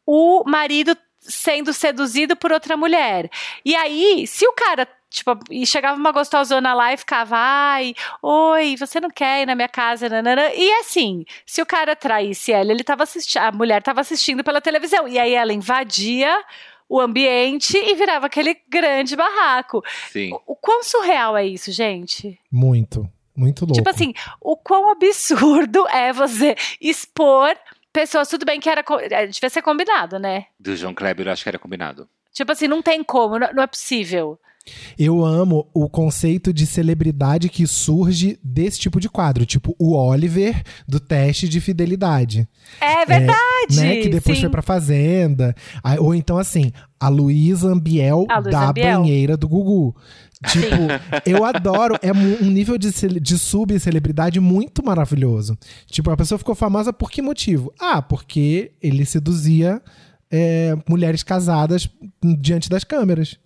o marido sendo seduzido por outra mulher. E aí, se o cara Tipo, e chegava uma gostosona lá e ficava, ai, oi, você não quer ir na minha casa, nanana. E assim, se o cara traísse ela, ele tava assistindo, a mulher tava assistindo pela televisão. E aí ela invadia o ambiente e virava aquele grande barraco. Sim. O, o quão surreal é isso, gente? Muito, muito louco. Tipo assim, o quão absurdo [LAUGHS] é você expor pessoas, tudo bem que era, é, devia ser combinado, né? Do João Kleber, eu acho que era combinado. Tipo assim, não tem como, não, não é possível. Eu amo o conceito de celebridade que surge desse tipo de quadro, tipo o Oliver do teste de fidelidade, É verdade. né? Que depois sim. foi pra Fazenda. Ou então assim, a Luísa Ambiel A da Ambiel. banheira do Gugu. Tipo, eu adoro, é um nível de, de subcelebridade muito maravilhoso. Tipo, a pessoa ficou famosa por que motivo? Ah, porque ele seduzia é, mulheres casadas diante das câmeras.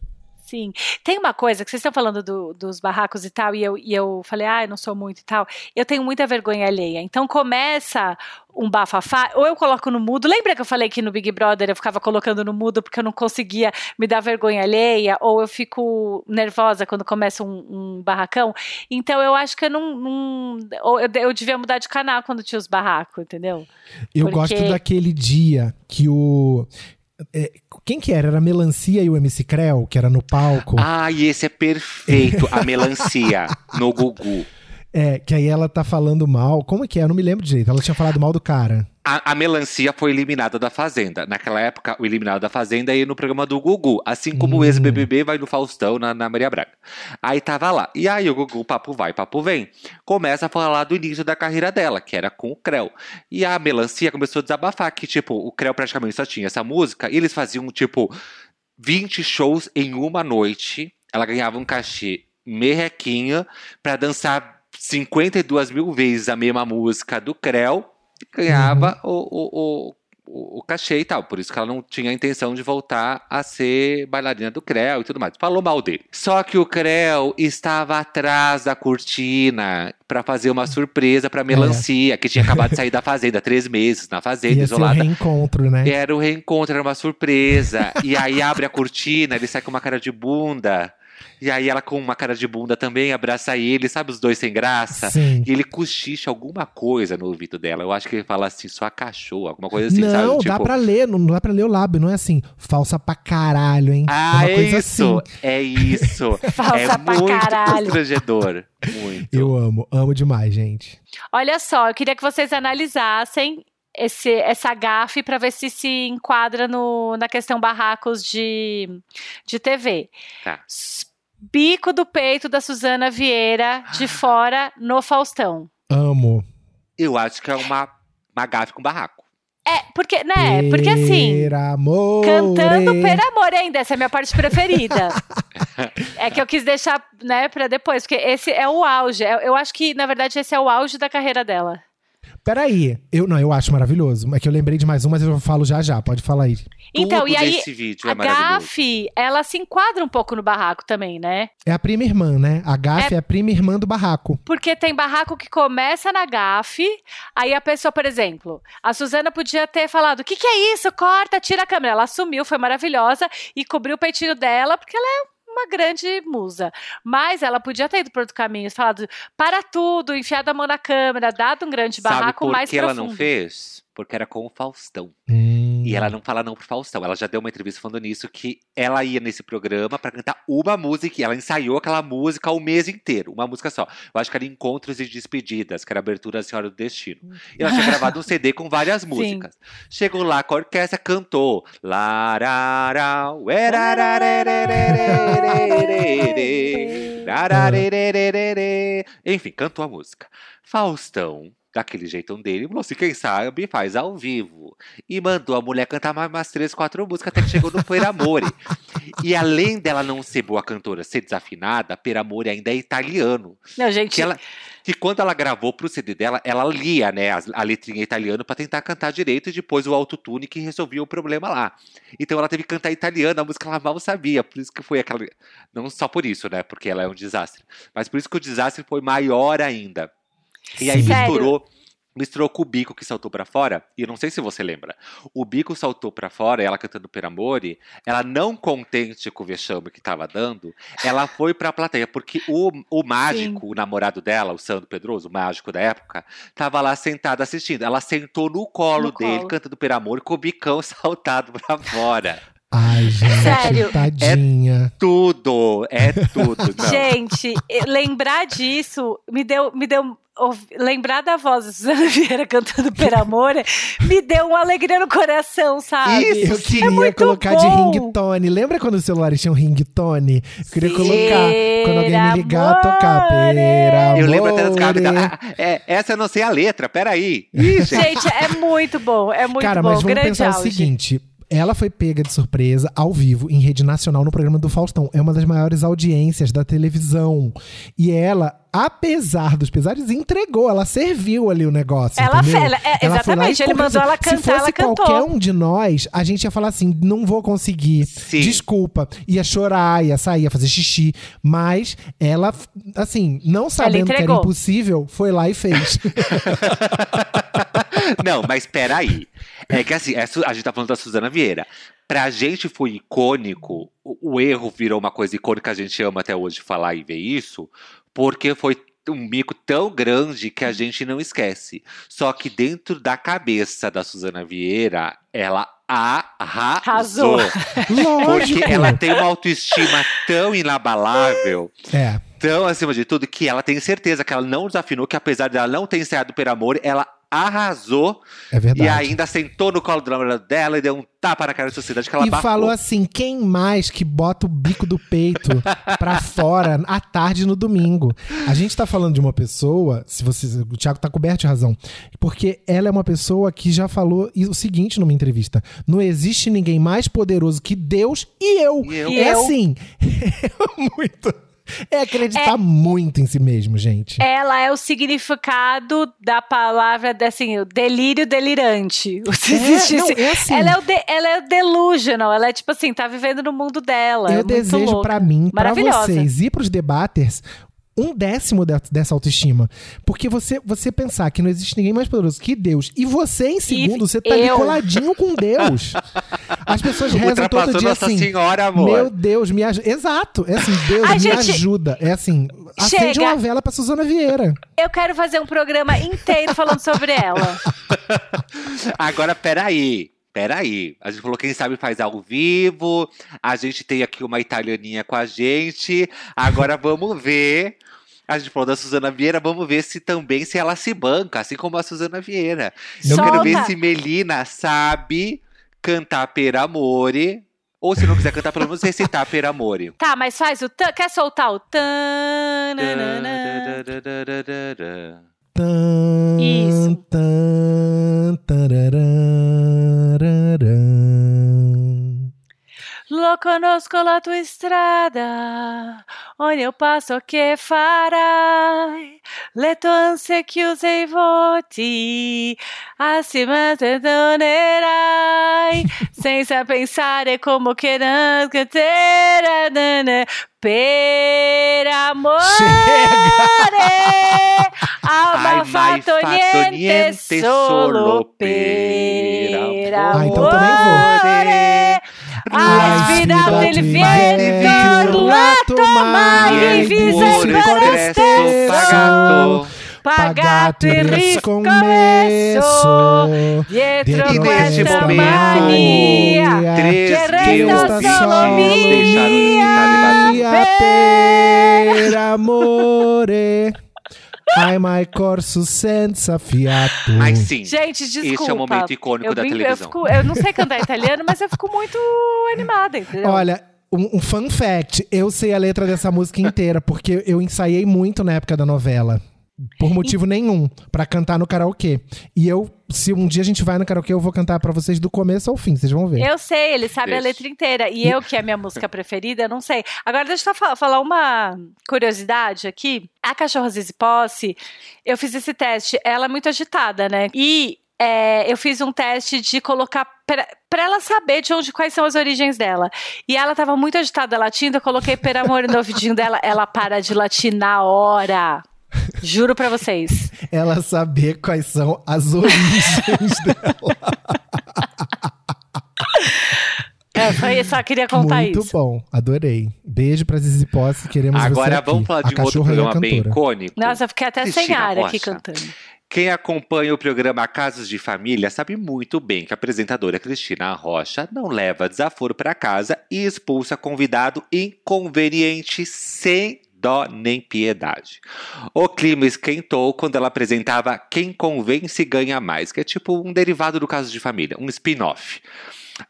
Sim. Tem uma coisa que vocês estão falando do- dos barracos e tal, e eu, e eu falei, ah, eu não sou muito e tal. Eu tenho muita vergonha alheia. Então começa um bafafá, ou eu coloco no mudo. Lembra que eu falei que no Big Brother eu ficava colocando no mudo porque eu não conseguia me dar vergonha alheia? Ou eu fico nervosa quando começa um, um barracão? Então eu acho que eu não. não- eu, eu devia mudar de canal quando tinha os barracos, entendeu? Eu Porque- gosto daquele dia que o. é, quem que era? Era a Melancia e o MC Creu, que era no palco. Ah, e esse é perfeito. A melancia no Gugu. É, que aí ela tá falando mal. Como é que é? Eu não me lembro direito. Ela tinha falado mal do cara. A, a melancia foi eliminada da Fazenda. Naquela época, o eliminado da Fazenda ia no programa do Gugu. Assim como Hum. o ex-BBB vai no Faustão, na, na Maria Braga. Aí tava lá. E aí o Gugu, papo vai, papo vem. Começa a falar do início da carreira dela, que era com o Creu. E a melancia começou a desabafar que, tipo, o Creu praticamente só tinha essa música. E eles faziam, tipo, 20 shows em uma noite. Ela ganhava um cachê merrequinha pra dançar 52 mil vezes a mesma música do Creu ganhava o, o, o, o, o cachê e tal. Por isso que ela não tinha a intenção de voltar a ser bailarina do Creu e tudo mais. Falou mal dele. Só que o Creu estava atrás da cortina pra fazer uma surpresa pra melancia, que tinha acabado de sair da fazenda, três meses na fazenda, Ia ser o isolada. reencontro, né? Era o reencontro, era uma surpresa. e aí abre a cortina, ele sai com uma cara de bunda. E aí ela com uma cara de bunda também abraça ele, sabe os dois sem graça? Sim. E ele cochicha alguma coisa no ouvido dela. Eu acho que ele fala assim, sua cachorra, alguma coisa assim, não, sabe? dá Tipo, pra ler, não dá pra ler o lábio, não é assim, falsa pra caralho, hein? Ah, é é isso, assim. é isso. [LAUGHS] Falsa é pra muito caralho. constrangedor. Muito. Eu amo, amo demais, gente. Olha só, eu queria que vocês analisassem esse, essa gafe para ver se se enquadra no, na questão barracos de, de TV. Tá. Bico do peito da Suzana Vieira de fora no Faustão. Amo. Eu acho que é uma, uma gafe com barraco. É, porque, né? Porque assim. Per amore. Cantando Per Amor ainda, essa é a minha parte preferida. [LAUGHS] é que eu quis deixar, né, pra depois, porque esse é o auge. Eu acho que, na verdade, esse é o auge da carreira dela. Peraí, eu não, eu acho maravilhoso. É que eu lembrei de mais um, mas eu falo já já. Pode falar aí. Então, Tudo e aí, vídeo a é. Gafe, ela se enquadra um pouco no barraco também, né? É a prima irmã, né? A Gafe é, a prima irmã do barraco. Porque tem barraco que começa na gafe, aí a pessoa, por exemplo, a Suzana podia ter falado: o que, que é isso? Corta, tira a câmera. Ela assumiu, foi maravilhosa e cobriu o peitinho dela, porque ela é uma grande musa. Mas ela podia ter ido por outro caminho, falado: para tudo, enfiado a mão na câmera, dado um grande Sabe barraco por mais que ela não fez? Porque era com o Faustão. Hum. E ela não fala não pro Faustão. Ela já deu uma entrevista falando nisso, que ela ia nesse programa pra cantar uma música. E ela ensaiou aquela música o mês inteiro. Uma música só. Eu acho que era Encontros e Despedidas, que era a abertura da Senhora do Destino. E ela tinha gravado um CD com várias [LAUGHS] músicas. Chegou lá com a orquestra, cantou. Larará. Enfim, cantou a música. Faustão, daquele jeitão dele, falou assim: quem sabe faz ao vivo. E mandou a mulher cantar mais umas três, quatro músicas até que chegou no Per Amore. [LAUGHS] e além dela não ser boa cantora, ser desafinada, Per Amore ainda é italiano. Não, gente, Que, ela, que quando ela gravou pro CD dela, ela lia, né, as- a letrinha italiano pra tentar cantar direito e depois o autotune que resolvia o problema lá. Então ela teve que cantar italiano, a música ela mal sabia, por isso que foi aquela. Não só por isso, né, porque ela é um desastre, mas por isso que o desastre foi maior ainda. E aí Sim. Sério? misturou. Misturou com o bico que saltou pra fora, e eu não sei se você lembra. O bico saltou pra fora, ela cantando Per Amore, ela não contente com o vexame que tava dando, ela foi pra plateia, porque o, o mágico, o namorado dela, o Sandro Pedroso, o mágico da época, tava lá sentado assistindo. Ela sentou no colo No dele, colo. cantando Per Amore, com o bicão [LAUGHS] saltado pra fora. Ai, gente, Sério? tadinha. Tudo, é tudo. [LAUGHS] Não. Gente, lembrar disso me deu, me deu lembrar da voz da Suzana Vieira cantando Per Amore me deu uma alegria no coração, sabe? Isso, Eu queria É colocar de bom. ringtone. Lembra quando os celulares tinham ringtone? Eu queria colocar. Quando alguém me ligar, tocar. Per Eu lembro até das gatas. Ah, é, essa eu não sei a letra, peraí. Ih, gente. Gente, é muito bom, é muito Cara, bom. mas vamos grande pensar auge. o seguinte. Ela foi pega de surpresa ao vivo em rede nacional no programa do Faustão. É uma das maiores audiências da televisão. E ela, apesar dos pesares, entregou. Ela serviu ali o negócio. Ela entendeu? fe- ela- é, Ela foi lá exatamente, ele mandou ela cantar, Se fosse ela cantou. qualquer um de nós, a gente ia falar assim: não vou conseguir. Sim. Desculpa. Ia chorar, ia sair, ia fazer xixi. Mas ela, assim, não sabendo que era impossível, foi lá e fez. [LAUGHS] Não, mas peraí. É que assim, é a gente tá falando da Suzana Vieira. Pra gente foi icônico, o, erro virou uma coisa icônica, a gente ama até hoje falar e ver isso, porque foi um mico tão grande que a gente não esquece. Só que dentro da cabeça da Suzana Vieira, ela arrasou. Lógico. Porque ela tem uma autoestima tão inabalável É. tão acima de tudo que ela tem certeza que ela não desafinou, que apesar dela não ter ensaiado per amor, ela arrasou É verdade. e ainda sentou no colo do namorado dela e deu um tapa na cara da sociedade que ela e falou assim: quem mais que bota o bico do peito [LAUGHS] pra fora à tarde no domingo? A gente tá falando de uma pessoa, se você. O Thiago tá coberto de razão. Porque ela é uma pessoa que já falou o seguinte numa entrevista: não existe ninguém mais poderoso que Deus e eu. E eu. E é eu. assim. [LAUGHS] É muito. É acreditar muito em si mesmo, gente. Ela é o significado da palavra, assim, o delírio delirante. [LAUGHS] É, não, é assim. ela, é o de- ela é o delusional, ela é tipo assim, tá vivendo no mundo dela. é Eu muito desejo pra mim, pra Maravilhosa. vocês e pros debaters um décimo de- dessa autoestima. Porque você, você pensar que não existe ninguém mais poderoso que Deus e você em segundo, você tá ali eu. coladinho com Deus. [LAUGHS] As pessoas rezam todo dia Nossa assim. Senhora, amor. Meu Deus, me ajuda. Exato. É assim, Deus Ai, me gente, ajuda. É assim, acende chega. uma vela pra Suzana Vieira. Eu quero fazer um programa inteiro falando sobre ela. [LAUGHS] Agora, peraí. Peraí, a gente falou quem sabe faz ao vivo, a gente tem aqui uma italianinha com a gente, agora [LAUGHS] vamos ver A gente falou da Suzana Vieira, vamos ver se também se ela se banca, assim como a Suzana Vieira. Eu Solta. quero ver se Melina sabe cantar Per Amore. Ou se não quiser cantar, pelo menos recitar Per Amore. [LAUGHS] Tá, mas faz o tan. Quer soltar o tan? Isso. Lo conosco la tua strada, ogni eu passo che farai, le tue ansie chiuse i voti, acima te donerai, senza pensare come che non che te ne per amore, Ai, Alma mai fatto fatto niente, niente solo per per Ah, então também Hai Il vento, Por e stesso, pagato. riscommesso riscommesso, dietro questa mania, deuses solo per amore. Ai, mai corso senza fiato. Mas sim, Gente, desculpa. este é o momento icônico eu, da brin- eu televisão. fico- eu não sei cantar italiano, mas eu fico muito animada, entendeu? Olha, um, um fun fact: eu sei a letra dessa música inteira, porque eu ensaiei muito na época da novela. Por motivo nenhum, pra cantar no karaokê. E eu, se um dia a gente vai no karaokê, eu vou cantar pra vocês do começo ao fim, vocês vão ver. Eu sei, ele sabe a Deixa. letra inteira. E eu, que é a minha música preferida, eu não sei. Agora, deixa eu fa- falar uma curiosidade aqui. A Cachorra Zizi Posse, eu fiz esse teste. Ela é muito agitada, né? E é, eu fiz um teste de colocar pra, pra ela saber de onde, quais são as origens dela. E ela tava muito agitada latindo, eu coloquei per amor no ouvidinho dela. Ela para de latir na hora. Juro pra vocês. Ela saber quais são as origens [LAUGHS] dela. É, foi, só queria contar Muito isso. bom, adorei. Beijo pra Zizi Posse, queremos você agora aqui. vamos falar de um outro programa bem icônico. Nossa, eu fiquei até sem Cristina ar aqui cantando. Quem acompanha o programa Casos de Família sabe muito bem que a apresentadora Cristina Rocha não leva desaforo para casa e expulsa convidado inconveniente sem dó nem piedade. O clima esquentou quando ela apresentava Quem Convence Ganha Mais, que é tipo um derivado do Caso de Família, um spin-off.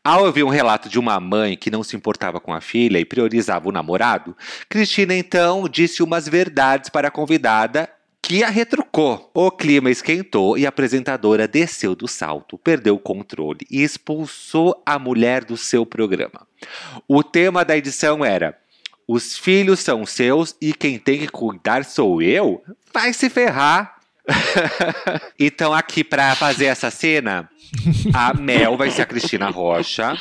Ao ouvir um relato de uma mãe que não se importava com a filha e priorizava o namorado, Cristina então disse umas verdades para a convidada que a retrucou. O clima esquentou e a apresentadora desceu do salto, perdeu o controle e expulsou a mulher do seu programa. O tema da edição era: Os filhos são seus e quem tem que cuidar sou eu? Vai se ferrar! [LAUGHS] então, aqui para fazer essa cena, a Mel vai ser a Cristina Rocha,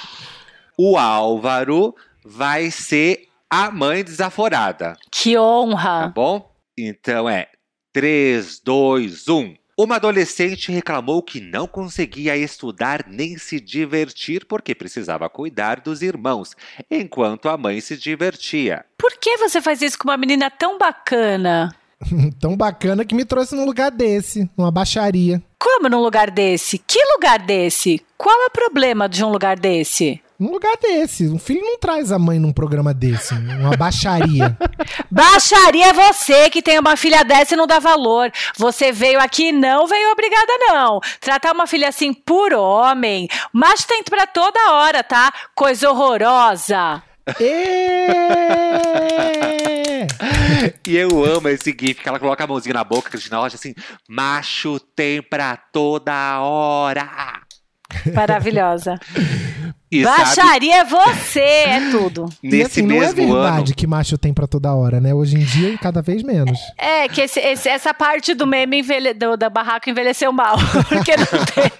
o Álvaro vai ser a mãe desaforada. Que Tá honra. bom? Então é 3, 2, 1. Uma adolescente reclamou que não conseguia estudar nem se divertir porque precisava cuidar dos irmãos, enquanto a mãe se divertia. Por que você faz isso com uma menina tão bacana? [LAUGHS] Tão bacana que me trouxe num lugar desse, numa baixaria. Como num lugar desse? Que lugar desse? Qual é o problema de um lugar desse? Num lugar desse. Um filho não traz a mãe num programa desse, numa baixaria. [LAUGHS] Baixaria é você que tem uma filha dessa e não dá valor. Você veio aqui e não veio obrigada, não. Tratar uma filha assim por homem. Macho tem pra toda hora, tá? Coisa horrorosa. [LAUGHS] E eu amo esse gif que ela coloca a mãozinha na boca, Cristina Rocha, assim, macho tem pra toda hora. Maravilhosa. E sabe, Baixaria é você, é tudo. E nesse assim, não é mesmo verdade ano, que macho tem pra toda hora, né? Hoje em dia, cada vez menos. É, que esse- esse- essa parte do meme envelhe, do, da barraca envelheceu mal. [LAUGHS] Porque não tem.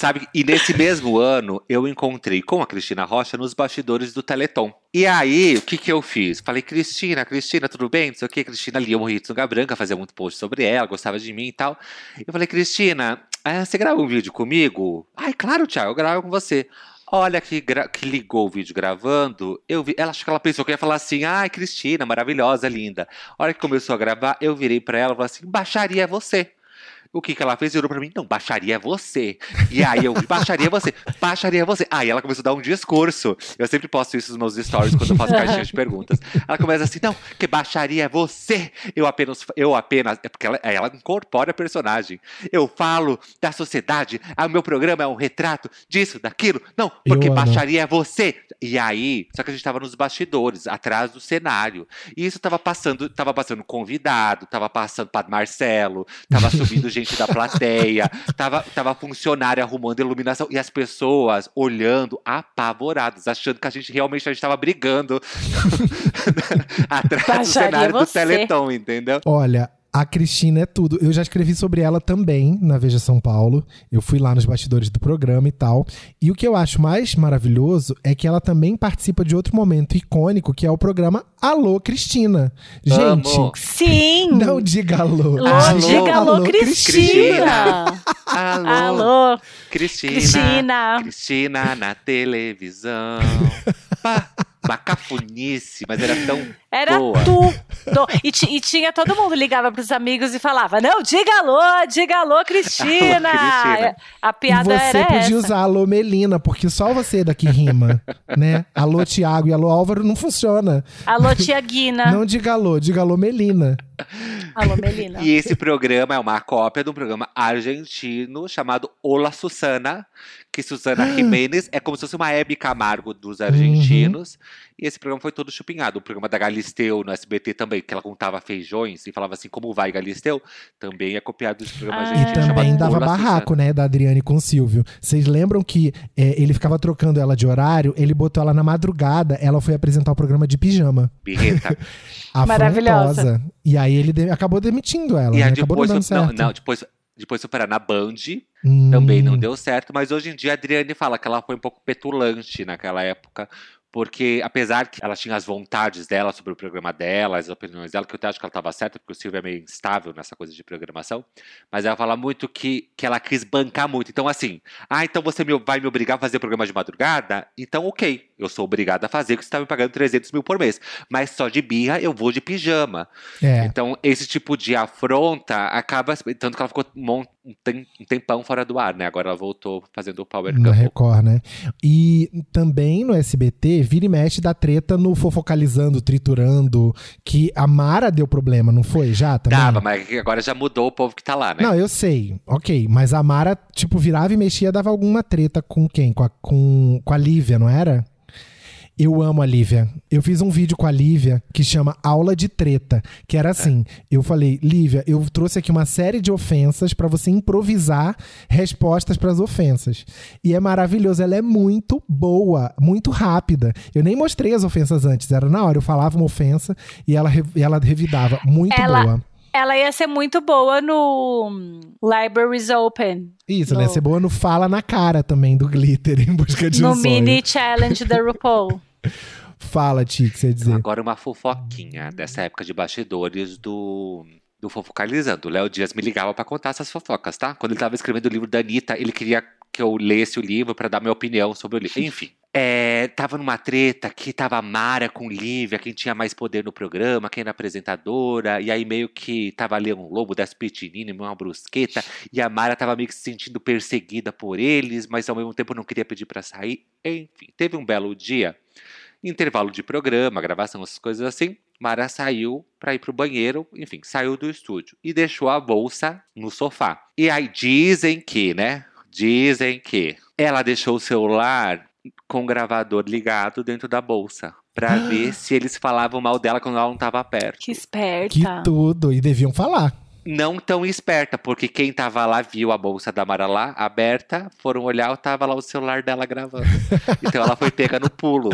Sabe, e nesse mesmo ano, eu encontrei com a Cristina Rocha nos bastidores do Teleton. E aí, o que que eu fiz? Falei, Cristina, Cristina, tudo bem? Não sei o que. Cristina lia o Morrito no Branca, fazia muito post sobre ela, gostava de mim e tal. Eu falei, Cristina, ah, você grava um vídeo comigo? Ai, claro, Thiago, eu gravo com você. Olha que, que ligou o vídeo gravando, eu vi, ela acho que ela pensou que eu ia falar assim, ai, Cristina, maravilhosa, linda. A hora que começou a gravar, eu virei pra ela e falei assim, baixaria você. O que que ela fez? Virou pra mim, não, baixaria é você. E aí eu, baixaria é você, baixaria é você. Aí ela começou a dar um discurso. Eu sempre posto isso nos meus stories quando eu faço caixinha de perguntas. Ela começa assim, não, que baixaria é você. Eu apenas, eu apenas, é porque ela, ela incorpora a personagem. Eu falo da sociedade, ah, o meu programa é um retrato disso, daquilo. Não, porque Eu baixaria é você. E aí, só que a gente tava nos bastidores, atrás do cenário. E isso tava passando, tava passando convidado, tava passando Padre Marcelo, tava [LAUGHS] subindo gente da plateia, [LAUGHS] tava, tava funcionário arrumando iluminação e as pessoas olhando apavoradas, achando que a gente realmente a gente tava brigando [LAUGHS] [LAUGHS] atrás do Baixaria cenário do você. Teleton, entendeu? Olha, a Cristina é tudo. Eu já escrevi sobre ela também na Veja São Paulo. Eu fui lá nos bastidores do programa e tal. E o que eu acho mais maravilhoso é que ela também participa de outro momento icônico, que é o programa Alô Cristina. Gente, Amo. Sim! não diga alô. Alô, Alô, diga alô, alô, Cristina! Alô, Alô, Cristina. Cristina! Cristina na televisão. Pá, uma cafunice, mas era tão Era boa. tudo. E, e tinha todo mundo ligava pros amigos e falava: Não, diga alô, diga alô, Cristina! [LAUGHS] Alô, Cristina. É, A E piada você era podia essa. usar alô Melina, porque só você daqui rima, né? Alô Tiago e alô Álvaro não funciona. Alô, tia Guina. Não diga alô, diga alô Melina. Alô, Melina. E esse programa é uma cópia de um programa argentino chamado Olá Susana, que Susana Jiménez é como se fosse uma Hebe Camargo dos argentinos. E esse programa foi todo chupinhado. O programa da Galisteu no SBT também, que ela contava feijões e falava assim, como vai Galisteu? Também é copiado desse programa Ah. E argentino também dava barraco, Susana. né, da Adriane com o Silvio. Vocês lembram que é, ele ficava trocando ela de horário, ele botou ela na madrugada, ela foi apresentar o programa de pijama. Birreta. [LAUGHS] Maravilhosa. E aí ele de- acabou demitindo ela, e né? aí Acabou não depois, dando não, não, depois, depois foi parar na Band, Hum. também não deu certo, mas hoje em dia a Adriane fala que ela foi um pouco petulante naquela época, porque apesar que ela tinha as vontades dela sobre o programa dela, as opiniões dela, que eu até acho que ela estava certa, porque o Silvio é meio instável nessa coisa de programação, mas ela fala muito que, que ela quis bancar muito. Então, assim, ah, então você me- vai me obrigar a fazer programa de madrugada? Então, ok, eu sou obrigada a fazer, porque você está me pagando 300 mil por mês. Mas só de birra eu vou de pijama. É. Então, esse tipo de afronta acaba. Tanto que ela ficou um tempão fora do ar, né? Agora ela voltou fazendo o Power Na Couple. Record, né? E também no SBT, vira e mexe da treta no Fofocalizando, Triturando, que a Mara deu problema, não foi? Já também? Dava, mas agora já mudou o povo que tá lá, né? Não, eu sei, ok. Mas a Mara, tipo, virava e mexia, dava alguma treta com quem? Com a, com, com a Lívia, não era? Eu amo a Lívia. Eu fiz um vídeo com a Lívia que chama Aula de Treta, que era assim. Eu falei, Lívia, eu trouxe aqui uma série de ofensas pra você improvisar respostas pras ofensas. E é maravilhoso, ela é muito boa, muito rápida. Eu nem mostrei as ofensas antes, era na hora, eu falava uma ofensa e ela, e ela revidava. Muito Ela- boa. Ela ia ser muito boa no Libraries Open. Isso, ela ia No- ser boa no Fala na Cara também, do Glitter, em busca de um no sonho. mini challenge da RuPaul. [LAUGHS] Fala, Ti, que você ia dizer. Agora uma fofoquinha dessa época de bastidores do. Do Fofocalizando. O Léo Dias me ligava pra contar essas fofocas, tá? Quando ele tava escrevendo o livro da Anitta, ele queria que eu lesse o livro pra dar minha opinião sobre o livro. Enfim. É, tava numa treta que tava a Mara com Lívia, quem tinha mais poder no programa, quem era apresentadora, e aí meio que tava Leão Lobo, das Pitinini, uma brusqueta, e a Mara tava meio que se sentindo perseguida por eles, mas ao mesmo tempo não queria pedir pra sair. Enfim, teve um belo dia intervalo de programa, gravação, essas coisas assim. Mara saiu pra ir pro banheiro, enfim, saiu do estúdio e deixou a bolsa no sofá. E aí dizem que, né? Dizem que ela deixou o celular com o gravador ligado dentro da bolsa pra [GASPS] ver se eles falavam mal dela quando ela não tava perto. Que esperta. Que tudo. E deviam falar. Não tão esperta, porque quem tava lá viu a bolsa da Mara lá aberta, foram olhar, tava lá o celular dela gravando. [LAUGHS] Então ela foi pega no pulo.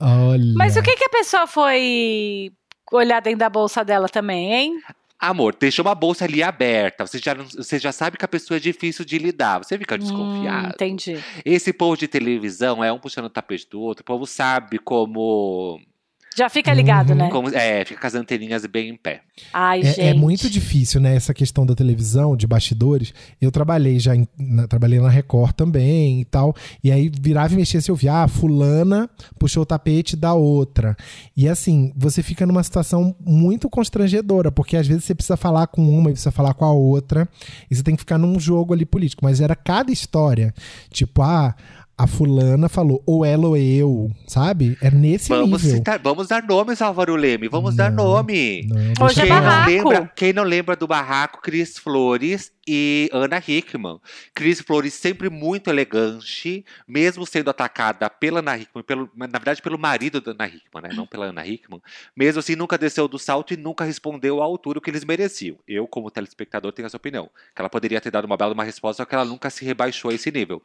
Olha. Mas o que, que a pessoa foi olhar dentro da bolsa dela também, hein? Amor, deixa uma bolsa ali aberta. Você já, não- você já sabe que a pessoa é difícil de lidar. Você fica Hum, desconfiado. entendi. Esse povo de televisão é um puxando o tapete do outro. O povo sabe como Já fica ligado, Uhum. né? Como- é, fica com as anteninhas bem em pé. Ai, É, gente. é muito difícil, né? Essa questão da televisão, de bastidores. Eu trabalhei já, em- na, trabalhei na Record também e tal. E aí virava e mexia se eu via, ah, fulana puxou o tapete da outra. E assim, você fica numa situação muito constrangedora, porque às vezes você precisa falar com uma e precisa falar com a outra. E você tem que ficar num jogo ali político. Mas era cada história. Tipo, ah. A fulana falou, ou ela ou eu, sabe? É nesse Vamos, nível. citar, vamos dar nomes, Álvaro Leme. Vamos dar Não, nome. Não, Hoje é Quem pra lá. não, barraco. lembra, quem não lembra do barraco, Cris Flores e Ana Hickman. Cris Flores sempre muito elegante, mesmo sendo atacada pela Ana Hickman, pelo, na verdade pelo marido da Ana Hickman, né? não pela Ana Hickman. Mesmo assim, nunca desceu do salto e nunca respondeu à altura que eles mereciam. Eu, como telespectador, tenho essa opinião. Que ela poderia ter dado uma bela uma resposta, só que ela nunca se rebaixou a esse nível.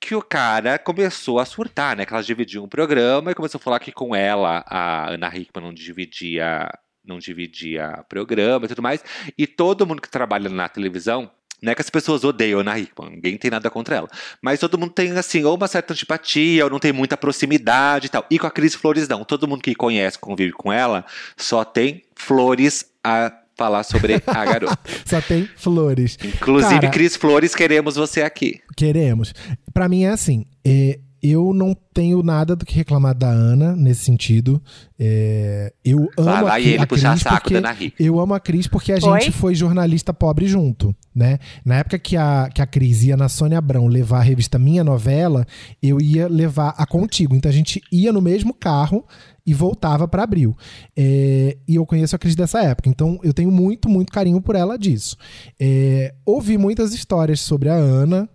Que o cara começou a surtar, né? Que elas dividiam um programa e começou a falar que com ela, a Ana Hickman não dividia não dividia programa e tudo mais. E todo mundo que trabalha na televisão, não é que as pessoas odeiam a Ana Hickman, ninguém tem nada contra ela. Mas todo mundo tem, assim, ou uma certa antipatia, ou não tem muita proximidade e tal. E com a Cris Flores, não. Todo mundo que conhece, convive com ela, só tem flores a falar sobre a garota. [LAUGHS] Só tem flores. Inclusive, Cara, Cris Flores, queremos você aqui. Queremos. Pra mim é assim. é, eu não tenho nada do que reclamar da Ana nesse sentido. É, eu amo Lá a, vai Cri- ele a puxar Cris saco porque da Ana eu amo a Cris porque a Oi? gente foi jornalista pobre junto, né? Na época que a, que a Cris ia na Sônia Abrão levar a revista Minha Novela, eu ia levar a Contigo. Então a gente ia no mesmo carro e voltava pra Abril. É, e eu conheço a Cris dessa época, então eu tenho muito, muito carinho por ela disso. É, ouvi muitas histórias sobre a Ana,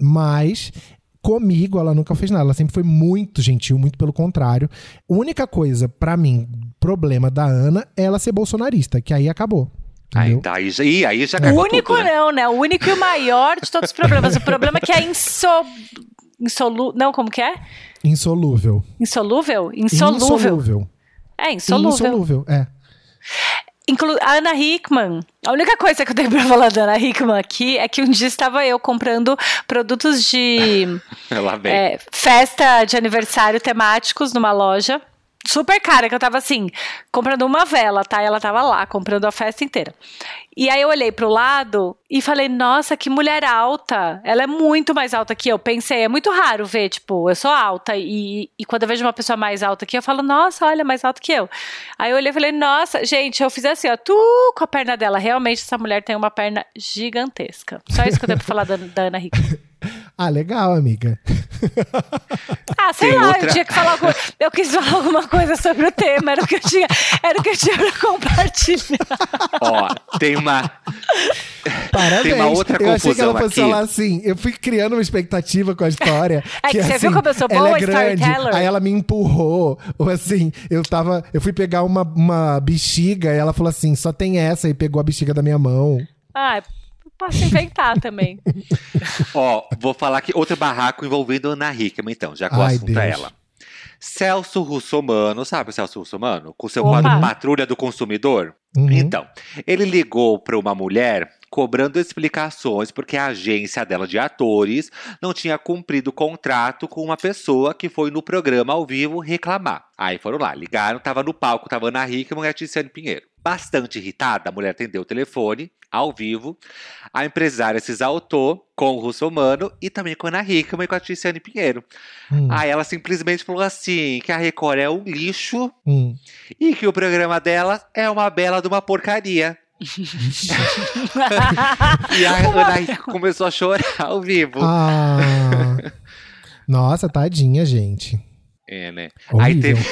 mas comigo ela nunca fez nada. Ela sempre foi muito gentil, muito pelo contrário. A única coisa, pra mim, problema da Ana é ela ser bolsonarista, que aí acabou. Aí, tá, aí, já- ih, aí já O único tudo, né? não, né? O único e o maior de todos os problemas. O problema é que é inso... insolu... Não, como que é? Insolúvel. Insolúvel? Insolúvel. Insolúvel. É, insolúvel. Insolúvel, é. Inclu a Ana Hickman. A única coisa que eu tenho pra falar da Ana Hickman aqui é que um dia estava eu comprando produtos de [LAUGHS] é, festa de aniversário temáticos numa loja. Super cara, que eu tava assim, comprando uma vela, tá? E ela tava lá, comprando a festa inteira. E aí eu olhei pro lado e falei, nossa, que mulher alta. Ela é muito mais alta que eu. Pensei, é muito raro ver, tipo, eu sou alta e, e quando eu vejo uma pessoa mais alta que eu, eu falo, nossa, olha, mais alta que eu. Aí eu olhei e falei, nossa, gente, eu fiz assim, ó, tu com a perna dela. Realmente essa mulher tem uma perna gigantesca. Só isso que eu tenho pra falar da, da Ana Hickman. Ah, legal, amiga. Ah, sei Tem lá, outra- eu tinha que falar alguma, eu quis falar alguma coisa sobre o tema, era o que eu tinha, era o que eu tinha pra compartilhar. Ó, tem uma. Parabéns. Tem uma outra eu achei que ela confusão fosse aqui. falar assim. Eu fui criando uma expectativa com a história. É que você assim, viu como eu sou ela boa é grande, storyteller? Aí ela me empurrou. Ou assim, eu tava. Eu fui pegar uma, uma bexiga e ela falou assim: só tem essa e pegou a bexiga da minha mão. Ah, posso inventar também. [LAUGHS] Ó, vou falar aqui outro barraco envolvendo Ana Hickman, então, já que o Ai, assunto é Deus. ela. Celso Russomano, sabe o Celso Russomano? Com seu Opa. quadro Patrulha do Consumidor? Uhum. Então, ele ligou para uma mulher cobrando explicações porque a agência dela de atores não tinha cumprido o contrato com uma pessoa que foi no programa ao vivo reclamar. Aí foram lá, ligaram, tava no palco, tava Ana Hickman e a Tiziane Pinheiro. Bastante irritada, a mulher atendeu o telefone, ao vivo. A empresária se exaltou com o Russomano e também com a Ana Hickman e com a Tiziane Pinheiro. Hum, Aí ela simplesmente falou assim, que a Record é um lixo hum. e que o programa dela é uma bela de uma porcaria. [LAUGHS] E a Ana começou a chorar ao vivo. Ah. Nossa, tadinha, gente. É, né? Aí teve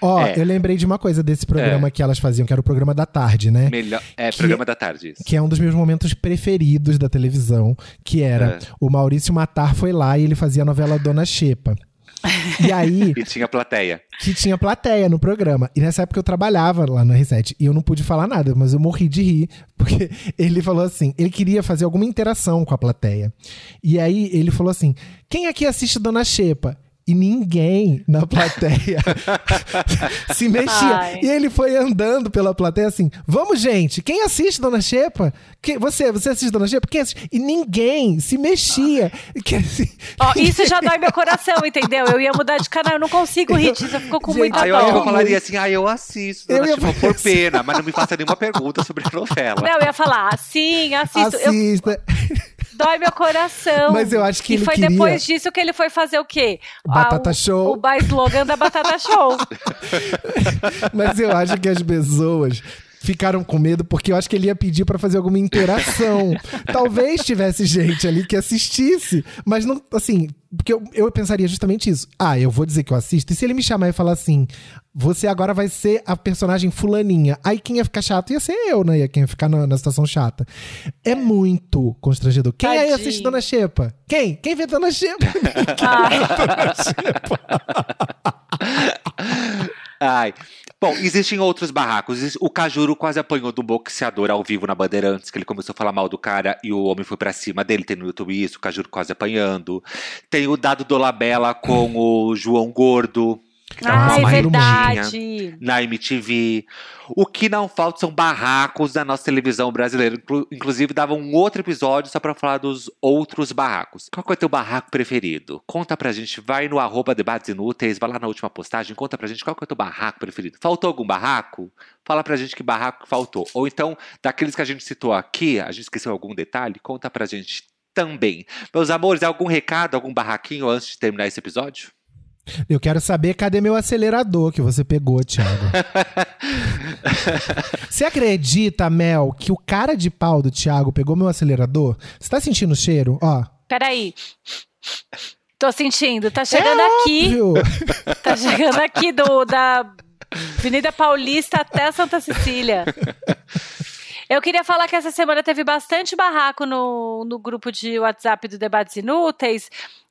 Ó, [LAUGHS] É. eu lembrei de uma coisa desse programa que elas faziam, que era o programa da tarde, né? melhor. É, Que- programa da tarde. Isso. Que é um dos meus momentos preferidos da televisão, que era É. o Maurício Matar foi lá e ele fazia a novela Dona Xepa. E aí, E tinha plateia. que tinha plateia no programa. E nessa época eu trabalhava lá no R7 e eu não pude falar nada, mas eu morri de rir, [LAUGHS] porque ele falou assim, ele queria fazer alguma interação com a plateia. E aí ele falou assim: "Quem aqui assiste Dona Xepa?" E ninguém na plateia [LAUGHS] se mexia. Ai. E ele foi andando pela plateia assim: vamos, gente, quem assiste Dona Xepa? Que, você, você assiste Dona Xepa? Quem assiste? E ninguém se mexia. Que, assim, Ó, isso já dói meu [LAUGHS] coração, entendeu? Eu ia mudar de canal, eu não consigo rir disso, eu fico com Gente, muita Aí eu que eu dó. falaria assim, ah, eu assisto, Eu dona ia Chifa, falar por pena, mas não me faça nenhuma pergunta sobre a novela. Não, eu ia falar, sim, assisto. Eu- assista. Dói meu coração. Mas eu acho que e ele foi queria- depois disso que ele foi fazer o quê? Batata Ah, o, Show. O slogan da Batata Show. [LAUGHS] Mas eu acho que as pessoas ficaram com medo porque eu acho que ele ia pedir pra fazer alguma interação. [LAUGHS] Talvez tivesse gente ali que assistisse, mas não, assim, porque eu, eu pensaria justamente isso. Ah, eu vou dizer que eu assisto. E se ele me chamar e falar assim, você agora vai ser a personagem fulaninha. Aí quem ia ficar chato ia ser eu, né? Ia quem ia ficar na, na situação chata. É muito constrangedor. Quem aí Tadinho. assiste Dona Xepa? Quem? Quem vê Dona Xepa? [LAUGHS] [LAUGHS] Ai. Bom, existem outros barracos. O Cajuru quase apanhou do boxeador ao vivo na Bandeirantes, que ele começou a falar mal do cara e o homem foi pra cima dele. Tem no YouTube isso, o Cajuru quase apanhando. Tem o Dado Dolabella com o João Gordo. Ah, é verdade. Na MTV. O que não falta são barracos da nossa televisão brasileira. Inclu- Inclusive, dava um outro episódio só pra falar dos outros barracos. Qual que é o teu barraco preferido? Conta pra gente. Vai no arroba debates inúteis, vai lá na última postagem, conta pra gente qual que é o teu barraco preferido. Faltou algum barraco? Fala pra gente que barraco faltou. Ou então, daqueles que a gente citou aqui, a gente esqueceu algum detalhe, conta pra gente também. Meus amores, algum recado, algum barraquinho antes de terminar esse episódio? Eu quero saber cadê meu acelerador que você pegou, Thiago. [LAUGHS] Você acredita, Mel, que o cara de pau do Thiago pegou meu acelerador? Você tá sentindo o cheiro? Ó. Peraí. Tô sentindo, tá chegando é aqui. óbvio. Tá chegando aqui do, da Avenida Paulista até Santa Cecília. Eu queria falar que essa semana teve bastante barraco no, no grupo de WhatsApp do Debates Inúteis.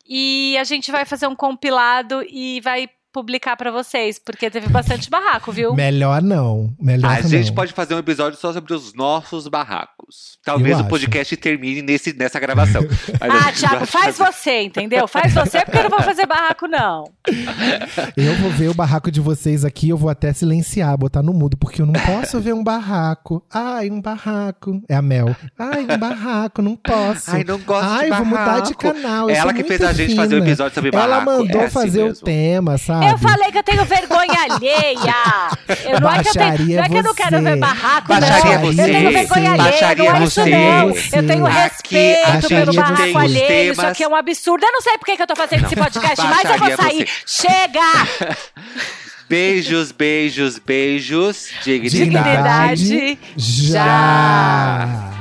E a gente vai fazer um compilado e vai publicar pra vocês, porque teve bastante barraco, viu? Melhor não. Melhor A não. gente pode fazer um episódio só sobre os nossos barracos. Talvez Eu o acho. podcast termine nesse, nessa gravação. [LAUGHS] Ah, Thiago, faz fazer. você, entendeu? Faz você, porque eu não vou fazer barraco, não. Eu vou ver o barraco de vocês aqui, eu vou até silenciar, botar no mudo, porque eu não posso ver um barraco. Ai, um barraco. É a Mel. Ai, um barraco, não posso. Ai, não gosto de Ai, vou mudar de barraco. canal. eu Ela que fez a gente fazer o fina. episódio sobre Ela barraco, mandou é assim fazer o tema, sabe? Eu falei que eu tenho vergonha alheia. [LAUGHS] Eu, não, é que eu tenho, Baixaria não é que eu não quero ver barraco, Isso não. você. Eu tenho vergonha alheia, Baixaria não é isso não. Eu tenho Aqui respeito a pelo barraco alheio. Isso aqui é um absurdo. Eu não sei por que eu tô fazendo esse podcast, mas eu vou Baixaria sair. você. Chega! [LAUGHS] Beijos, beijos, beijos. Dignidade. Dignidade. já.